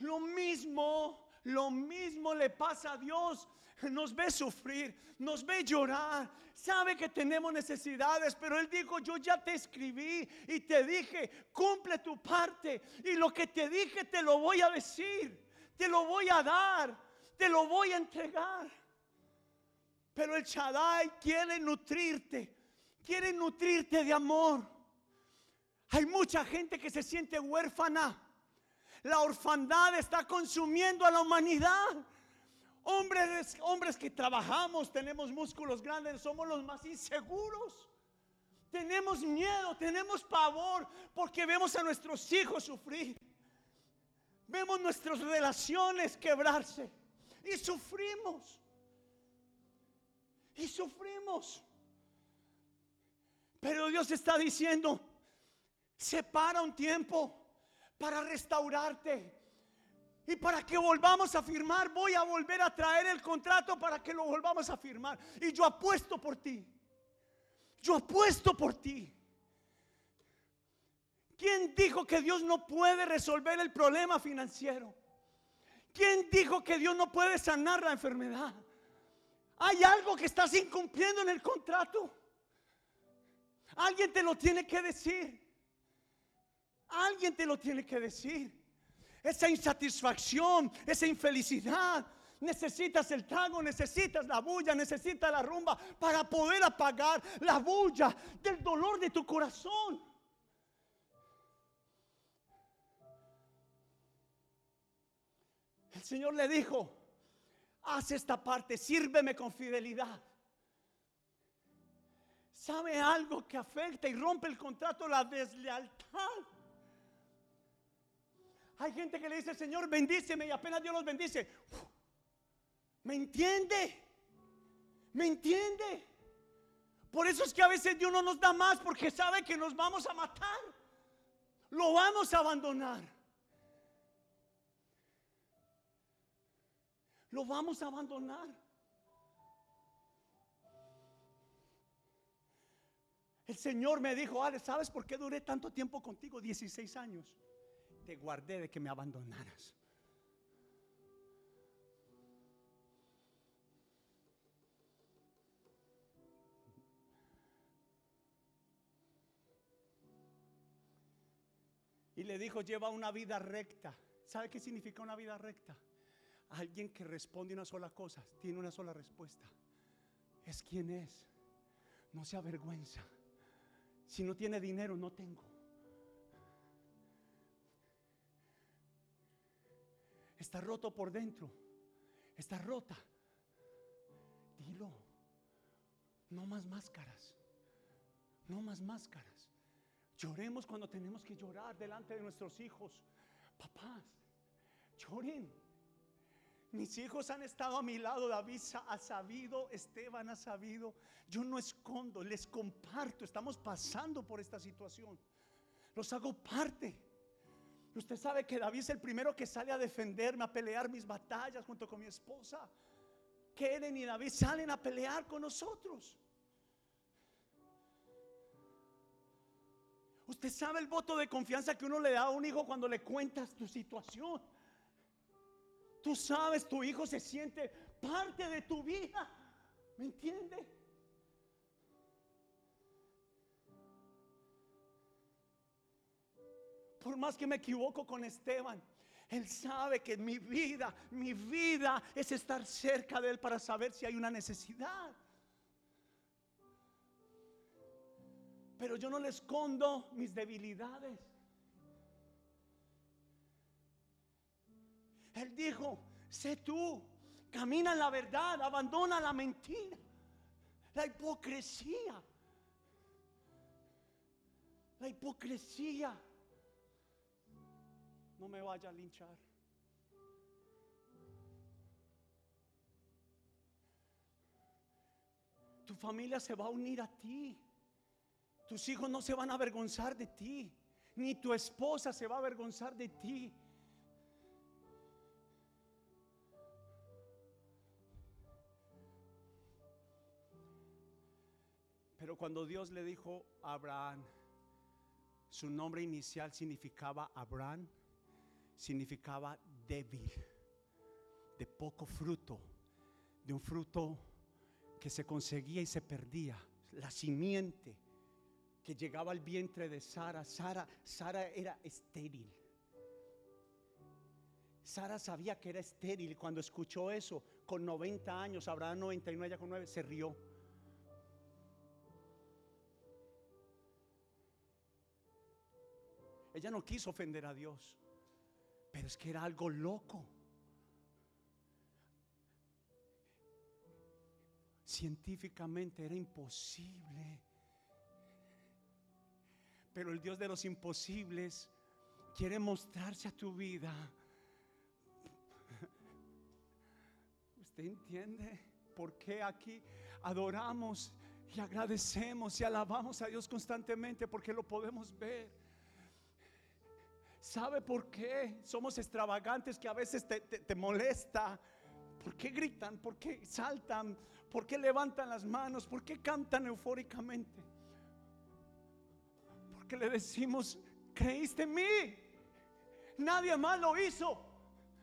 Lo mismo, lo mismo le pasa a Dios. Nos ve sufrir, nos ve llorar, sabe que tenemos necesidades, pero Él dijo, yo ya te escribí y te dije, cumple tu parte. Y lo que te dije te lo voy a decir, te lo voy a dar, te lo voy a entregar. Pero el Shaddai quiere nutrirte quiere nutrirte de amor. Hay mucha gente que se siente huérfana. La orfandad está consumiendo a la humanidad. Hombres, hombres que trabajamos, tenemos músculos grandes, somos los más inseguros. Tenemos miedo, tenemos pavor porque vemos a nuestros hijos sufrir. Vemos nuestras relaciones quebrarse y sufrimos. Y sufrimos. Pero Dios está diciendo, separa un tiempo para restaurarte. Y para que volvamos a firmar, voy a volver a traer el contrato para que lo volvamos a firmar. Y yo apuesto por ti. Yo apuesto por ti. ¿Quién dijo que Dios no puede resolver el problema financiero? ¿Quién dijo que Dios no puede sanar la enfermedad? Hay algo que estás incumpliendo en el contrato. Alguien te lo tiene que decir. Alguien te lo tiene que decir. Esa insatisfacción, esa infelicidad. Necesitas el trago, necesitas la bulla, necesitas la rumba para poder apagar la bulla del dolor de tu corazón. El Señor le dijo, haz esta parte, sírveme con fidelidad. ¿Sabe algo que afecta y rompe el contrato? La deslealtad. Hay gente que le dice, Señor, bendíceme y apenas Dios los bendice. ¿Me entiende? ¿Me entiende? Por eso es que a veces Dios no nos da más porque sabe que nos vamos a matar. Lo vamos a abandonar. Lo vamos a abandonar. El Señor me dijo, Ale, ¿sabes por qué duré tanto tiempo contigo? 16 años. Te guardé de que me abandonaras. Y le dijo, lleva una vida recta. ¿Sabe qué significa una vida recta? Alguien que responde una sola cosa, tiene una sola respuesta. Es quien es. No se avergüenza. Si no tiene dinero, no tengo. Está roto por dentro. Está rota. Dilo. No más máscaras. No más máscaras. Lloremos cuando tenemos que llorar delante de nuestros hijos. Papás, lloren. Mis hijos han estado a mi lado, David ha sabido, Esteban ha sabido. Yo no escondo, les comparto. Estamos pasando por esta situación. Los hago parte. Usted sabe que David es el primero que sale a defenderme, a pelear mis batallas junto con mi esposa. Keren y David salen a pelear con nosotros. Usted sabe el voto de confianza que uno le da a un hijo cuando le cuentas tu situación. Tú sabes, tu hijo se siente parte de tu vida. ¿Me entiende? Por más que me equivoco con Esteban, Él sabe que mi vida, mi vida es estar cerca de Él para saber si hay una necesidad. Pero yo no le escondo mis debilidades. Él dijo, sé tú, camina en la verdad, abandona la mentira, la hipocresía. La hipocresía no me vaya a linchar. Tu familia se va a unir a ti. Tus hijos no se van a avergonzar de ti. Ni tu esposa se va a avergonzar de ti. Pero cuando Dios le dijo a Abraham, su nombre inicial significaba Abraham significaba débil, de poco fruto, de un fruto que se conseguía y se perdía, la simiente que llegaba al vientre de Sara. Sara, Sara era estéril. Sara sabía que era estéril. Cuando escuchó eso, con 90 años, Abraham 99, ella con 9, se rió. Ella no quiso ofender a Dios. Pero es que era algo loco. Científicamente era imposible. Pero el Dios de los imposibles quiere mostrarse a tu vida. ¿Usted entiende por qué aquí adoramos y agradecemos y alabamos a Dios constantemente? Porque lo podemos ver. ¿Sabe por qué somos extravagantes que a veces te, molesta? ¿Por qué gritan? ¿Por qué saltan? ¿Por qué levantan las manos? ¿Por qué cantan eufóricamente? Porque le decimos, creíste en mí. Nadie más lo hizo.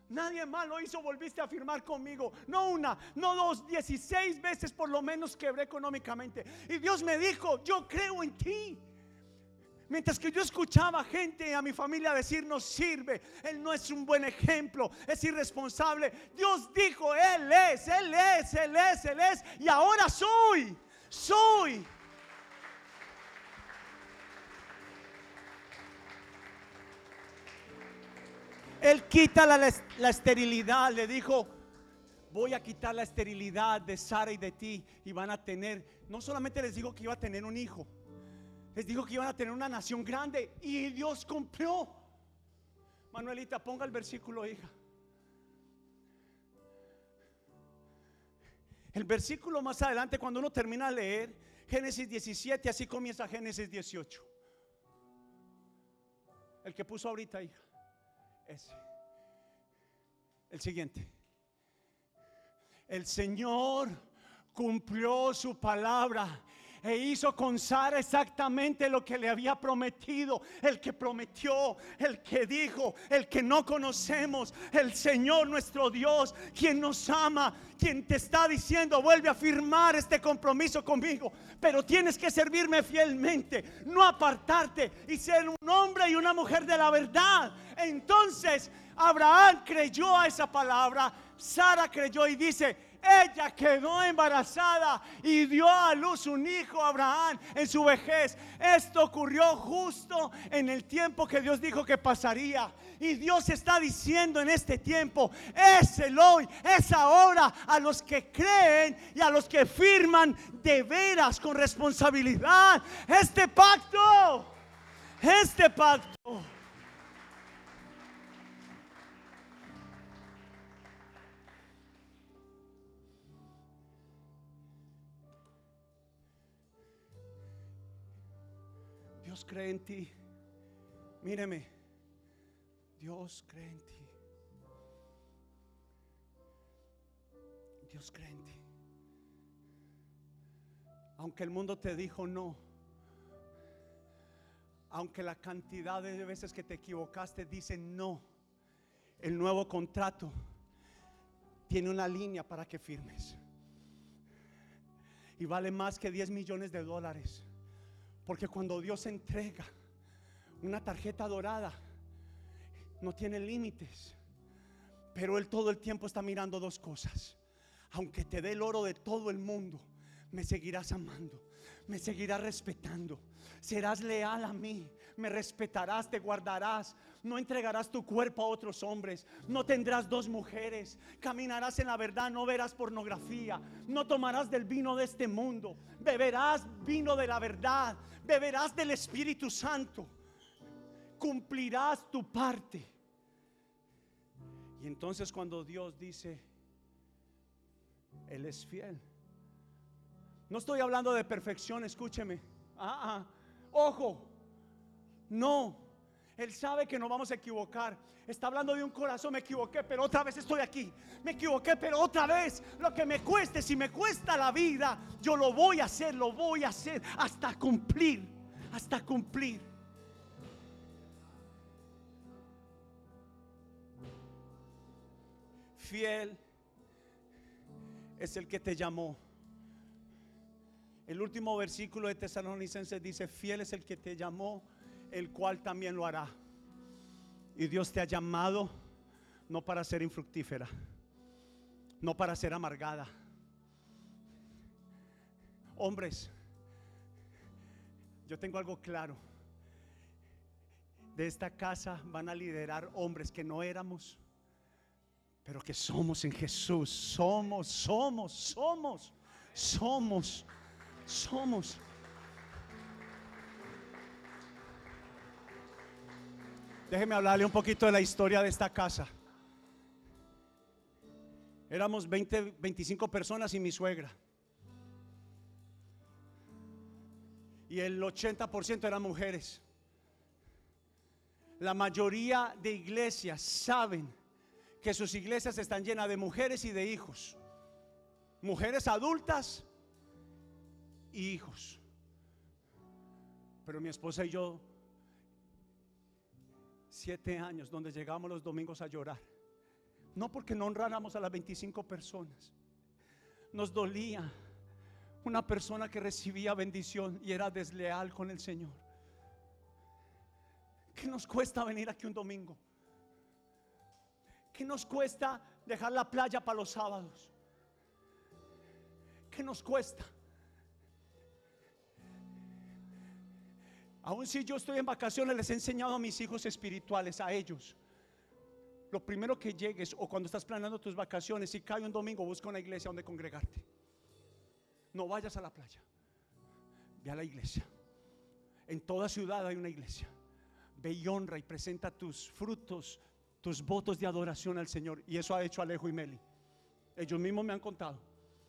Nadie más lo hizo, volviste a firmar conmigo. No una, no dos, dieciséis veces por lo menos quebré económicamente. Y Dios me dijo, yo creo en ti. Mientras que yo escuchaba gente a mi familia decir no sirve, él no es un buen ejemplo, es irresponsable. Dios dijo, él es, él es, él es, él es. Y ahora soy, soy. Él quita la, la, esterilidad, le dijo, voy a quitar la esterilidad de Sara y de ti y van a tener, no solamente les dijo que iba a tener un hijo, les dijo que iban a tener una nación grande y Dios cumplió. Manuelita, ponga el versículo, hija. El versículo más adelante, cuando uno termina de leer Génesis 17, así comienza Génesis 18. El que puso ahorita, hija. Ese. El siguiente. El Señor cumplió su palabra e hizo con Sara exactamente lo que le había prometido. El que prometió, el que dijo, el que no conocemos, el Señor nuestro Dios, quien nos ama, quien te está diciendo, vuelve a firmar este compromiso conmigo. Pero tienes que servirme fielmente, no apartarte y ser un hombre y una mujer de la verdad. Entonces Abraham creyó a esa palabra, Sara creyó y dice, ella quedó embarazada y dio a luz un hijo Abraham en su vejez. Esto ocurrió justo en el tiempo que Dios dijo que pasaría. Y Dios está diciendo en este tiempo, es el hoy, es ahora a los que creen y a los que firman de veras con responsabilidad este pacto. Este pacto. Cree en ti. Míreme, Dios cree en ti. Dios cree en ti. Aunque el mundo te dijo no, aunque la cantidad de veces que te equivocaste dice no, el nuevo contrato tiene una línea para que firmes. Y vale más que 10 millones de dólares. Porque cuando Dios entrega una tarjeta dorada, no tiene límites. Pero Él todo el tiempo está mirando dos cosas. Aunque te dé el oro de todo el mundo, me seguirás amando, me seguirás respetando, serás leal a mí, me respetarás, te guardarás, no entregarás tu cuerpo a otros hombres, no tendrás dos mujeres, caminarás en la verdad, no verás pornografía, no tomarás del vino de este mundo, beberás vino de la verdad, beberás del Espíritu Santo, cumplirás tu parte. Y entonces cuando Dios dice, Él es fiel. No estoy hablando de perfección, escúcheme. Ah, ah. Ojo, no. Él sabe que no vamos a equivocar. Está hablando de un corazón, me equivoqué, pero otra vez estoy aquí. Me equivoqué, pero otra vez. Lo que me cueste, si me cuesta la vida, yo lo voy a hacer, lo voy a hacer hasta cumplir, hasta cumplir. Fiel es el que te llamó. El último versículo de Tesalonicenses dice, fiel es el que te llamó, el cual también lo hará. Y Dios te ha llamado no para ser infructífera, no para ser amargada. Hombres, yo tengo algo claro. De esta casa van a liderar hombres que no éramos, pero que somos en Jesús. Somos, somos, somos, somos, somos. Déjeme hablarle un poquito de la historia de esta casa. Éramos 20, 25 personas y mi suegra. Y el 80% eran mujeres. La mayoría de iglesias saben que sus iglesias están llenas de mujeres y de hijos. Mujeres adultas hijos. Pero mi esposa y yo siete años donde llegamos los domingos a llorar. No porque no honráramos a las 25 personas. Nos dolía una persona que recibía bendición y era desleal con el Señor. ¿Qué nos cuesta venir aquí un domingo? ¿Qué nos cuesta dejar la playa para los sábados? ¿Qué nos cuesta? Aún si yo estoy en vacaciones, les he enseñado a mis hijos espirituales, a ellos. Lo primero que llegues o cuando estás planeando tus vacaciones, si cae un domingo, busca una iglesia donde congregarte. No vayas a la playa, ve a la iglesia. En toda ciudad hay una iglesia. Ve y honra y presenta tus frutos, tus votos de adoración al Señor. Y eso ha hecho Alejo y Meli. Ellos mismos me han contado.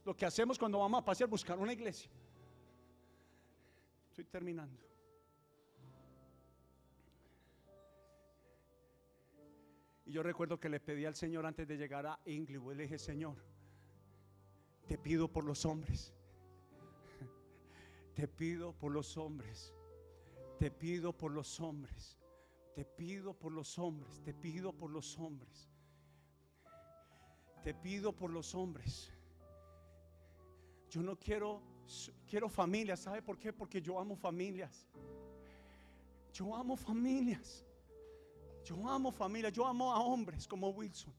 Lo que hacemos cuando vamos a pasear, buscar una iglesia. Estoy terminando. Y yo recuerdo que le pedí al Señor antes de llegar a Inglewood, le dije, Señor, te pido por los hombres. Te pido por los hombres. Te pido por los hombres. Te pido por los hombres. Te pido por los hombres. Te pido por los hombres. Yo no quiero, quiero familias. ¿Sabe por qué? Porque yo amo familias. Yo amo familias. Yo amo familia, yo amo a hombres como Wilson,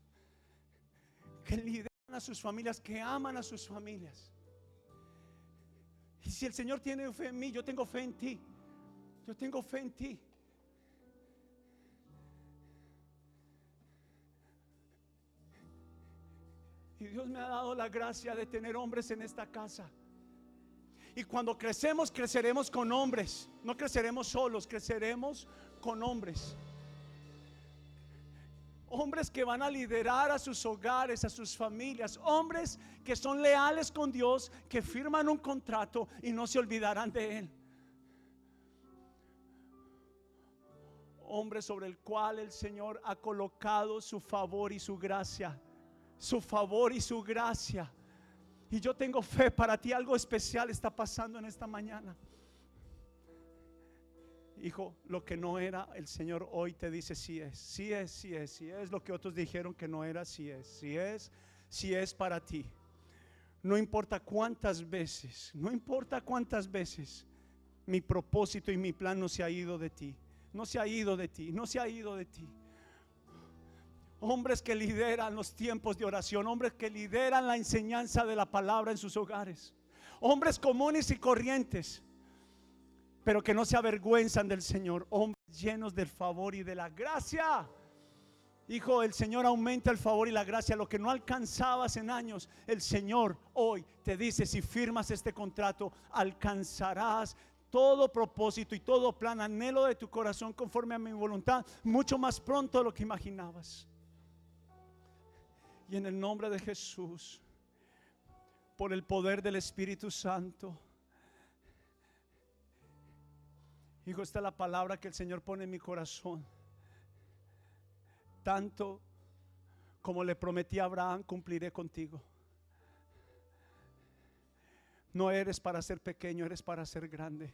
que lideran a sus familias, que aman a sus familias. Y si el Señor tiene fe en mí, yo tengo fe en ti. Yo tengo fe en ti. Y Dios me ha dado la gracia de tener hombres en esta casa. Y cuando crecemos, creceremos con hombres. No creceremos solos, creceremos con hombres. Hombres que van a liderar a sus hogares, a sus familias. Hombres que son leales con Dios, que firman un contrato y no se olvidarán de Él. Hombres sobre el cual el Señor ha colocado su favor y su gracia. Su favor y su gracia. Y yo tengo fe para ti. Algo especial está pasando en esta mañana. Hijo, lo que no era, el Señor hoy te dice si es, si es, si es, si es lo que otros dijeron que no era, si es, si es, si es para ti. No importa cuántas veces, no importa cuántas veces mi propósito y mi plan no se ha ido de ti, no se ha ido de ti, no se ha ido de ti. Hombres que lideran los tiempos de oración, hombres que lideran la enseñanza de la palabra en sus hogares. Hombres comunes y corrientes, pero que no se avergüenzan del Señor. Hombres llenos del favor y de la gracia. Hijo, el Señor aumenta el favor y la gracia. Lo que no alcanzabas en años, el Señor hoy te dice, si firmas este contrato, alcanzarás todo propósito y todo plan, anhelo de tu corazón conforme a mi voluntad, mucho más pronto de lo que imaginabas. Y en el nombre de Jesús, por el poder del Espíritu Santo, Hijo, esta es la palabra que el Señor pone en mi corazón. Tanto como le prometí a Abraham, cumpliré contigo. No eres para ser pequeño, eres para ser grande.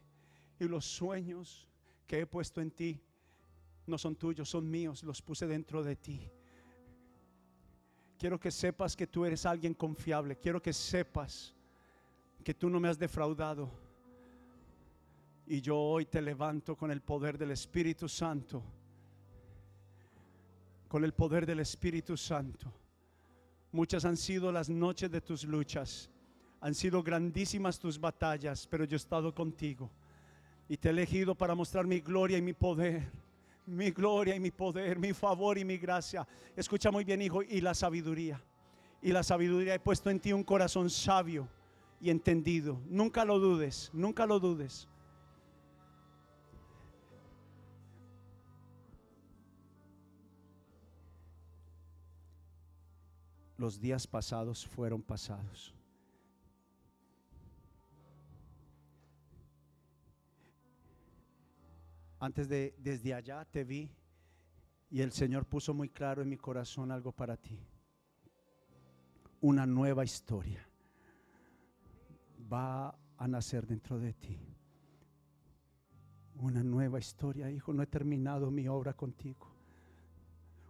Y los sueños que he puesto en ti no son tuyos, son míos, los puse dentro de ti. Quiero que sepas que tú eres alguien confiable. Quiero que sepas que tú no me has defraudado. Y yo hoy te levanto con el poder del Espíritu Santo. Con el poder del Espíritu Santo. Muchas han sido las noches de tus luchas. Han sido grandísimas tus batallas, pero yo he estado contigo. Y te he elegido para mostrar mi gloria y mi poder. Mi gloria y mi poder, mi favor y mi gracia. Escucha muy bien, hijo, y la sabiduría. Y la sabiduría he puesto en ti un corazón sabio y entendido. Nunca lo dudes, nunca lo dudes. Los días pasados fueron pasados. Antes de desde allá te vi y el Señor puso muy claro en mi corazón algo para ti. Una nueva historia va a nacer dentro de ti. Una nueva historia, hijo. No he terminado mi obra contigo.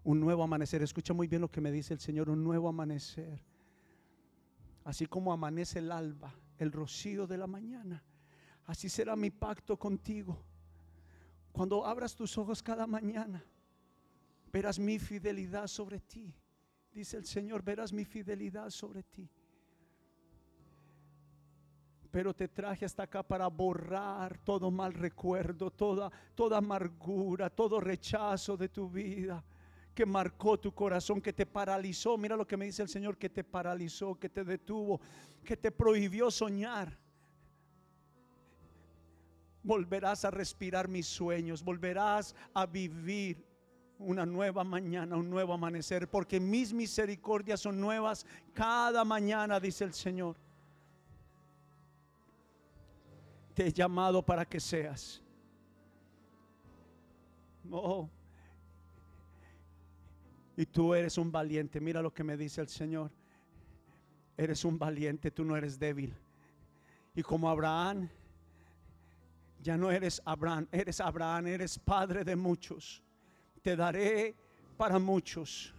Un nuevo amanecer. Escucha muy bien lo que me dice el Señor. Un nuevo amanecer. Así como amanece el alba, el rocío de la mañana. Así será mi pacto contigo cuando abras tus ojos cada mañana, verás mi fidelidad sobre ti. Dice el Señor, verás mi fidelidad sobre ti. Pero te traje hasta acá para borrar todo mal recuerdo, toda, toda amargura, todo rechazo de tu vida que marcó tu corazón, que te paralizó. Mira lo que me dice el Señor, que te paralizó, que te detuvo, que te prohibió soñar volverás a respirar mis sueños, volverás a vivir una nueva mañana, un nuevo amanecer, porque mis misericordias son nuevas cada mañana, dice el Señor. Te he llamado para que seas. Oh. Y tú eres un valiente. Mira lo que me dice el Señor. Eres un valiente, tú no eres débil. Y como Abraham, ya no eres Abraham, eres Abraham, eres padre de muchos. Te daré para muchos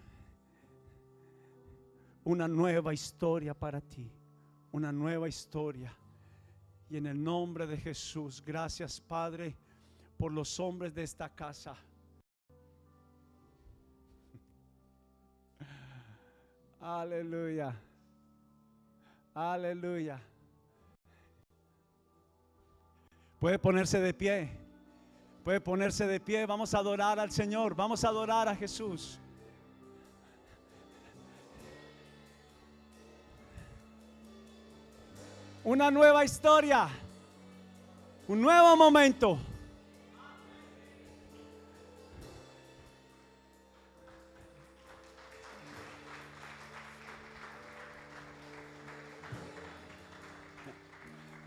una nueva historia para ti, una nueva historia. Y en el nombre de Jesús, gracias Padre por los hombres de esta casa. Aleluya. Aleluya. Puede ponerse de pie. Puede ponerse de pie. Vamos a adorar al Señor. Vamos a adorar a Jesús. Una nueva historia. Un nuevo momento.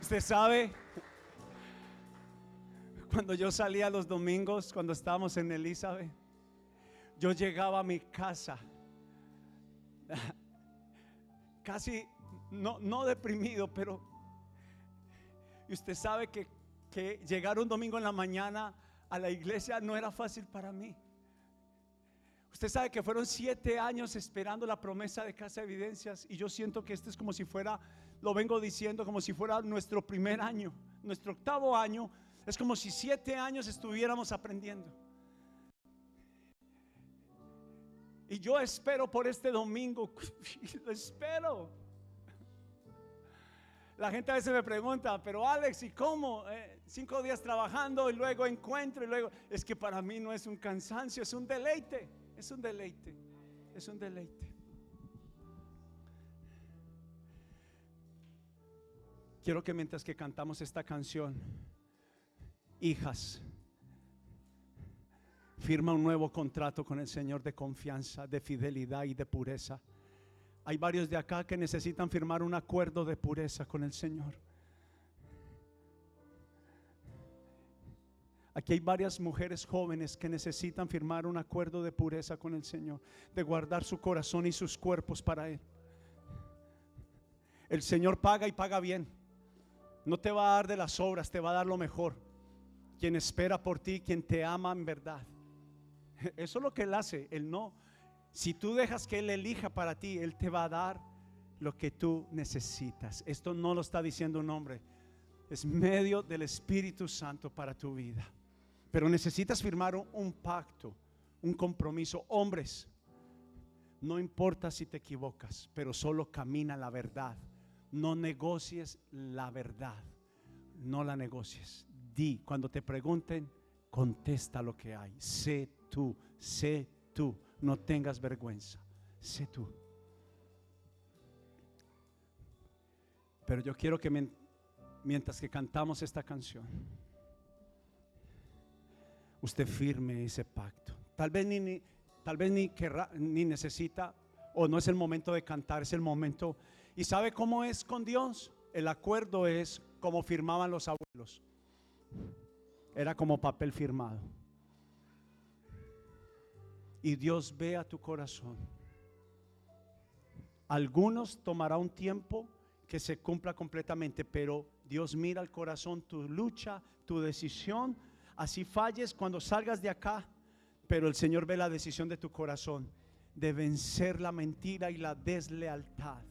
Usted sabe cuando yo salía los domingos, cuando estábamos en Elizabeth, yo llegaba a mi casa (laughs) casi no, no deprimido, pero y usted sabe que, que llegar un domingo en la mañana a la iglesia no era fácil para mí. Usted sabe que fueron siete años esperando la promesa de Casa de Evidencias y yo siento que este es como si fuera, lo vengo diciendo, como si fuera nuestro primer año, nuestro octavo año es como si siete años estuviéramos aprendiendo. Y yo espero por este domingo, (laughs) lo espero. La gente a veces me pregunta, pero Alex, ¿y cómo? Eh, cinco días trabajando y luego encuentro y luego... Es que para mí no es un cansancio, es un deleite, es un deleite, es un deleite. Quiero que mientras que cantamos esta canción, hijas, firma un nuevo contrato con el Señor de confianza, de fidelidad y de pureza. Hay varios de acá que necesitan firmar un acuerdo de pureza con el Señor. Aquí hay varias mujeres jóvenes que necesitan firmar un acuerdo de pureza con el Señor, de guardar su corazón y sus cuerpos para Él. El Señor paga y paga bien. No te va a dar de las obras, te va a dar lo mejor. Quien espera por ti, quien te ama en verdad. (laughs) Eso es lo que Él hace. Él no. Si tú dejas que Él elija para ti, Él te va a dar lo que tú necesitas. Esto no lo está diciendo un hombre. Es medio del Espíritu Santo para tu vida. Pero necesitas firmar un, pacto, un compromiso. Hombres, no importa si te equivocas, pero solo camina la verdad. No negocies la verdad. No la negocies. Di, cuando te pregunten, contesta lo que hay. Sé tú, sé tú. No tengas vergüenza. Sé tú. Pero yo quiero que mientras que cantamos esta canción, usted firme ese pacto. Tal vez ni, tal vez ni, ni necesita o no es el momento de cantar, es el momento. ¿Y sabe cómo es con Dios? El acuerdo es como firmaban los abuelos. Era como papel firmado. Y Dios ve a tu corazón. Algunos tomará un tiempo que se cumpla completamente, pero Dios mira el corazón, tu lucha, tu decisión. Así falles cuando salgas de acá, pero el Señor ve la decisión de tu corazón de vencer la mentira y la deslealtad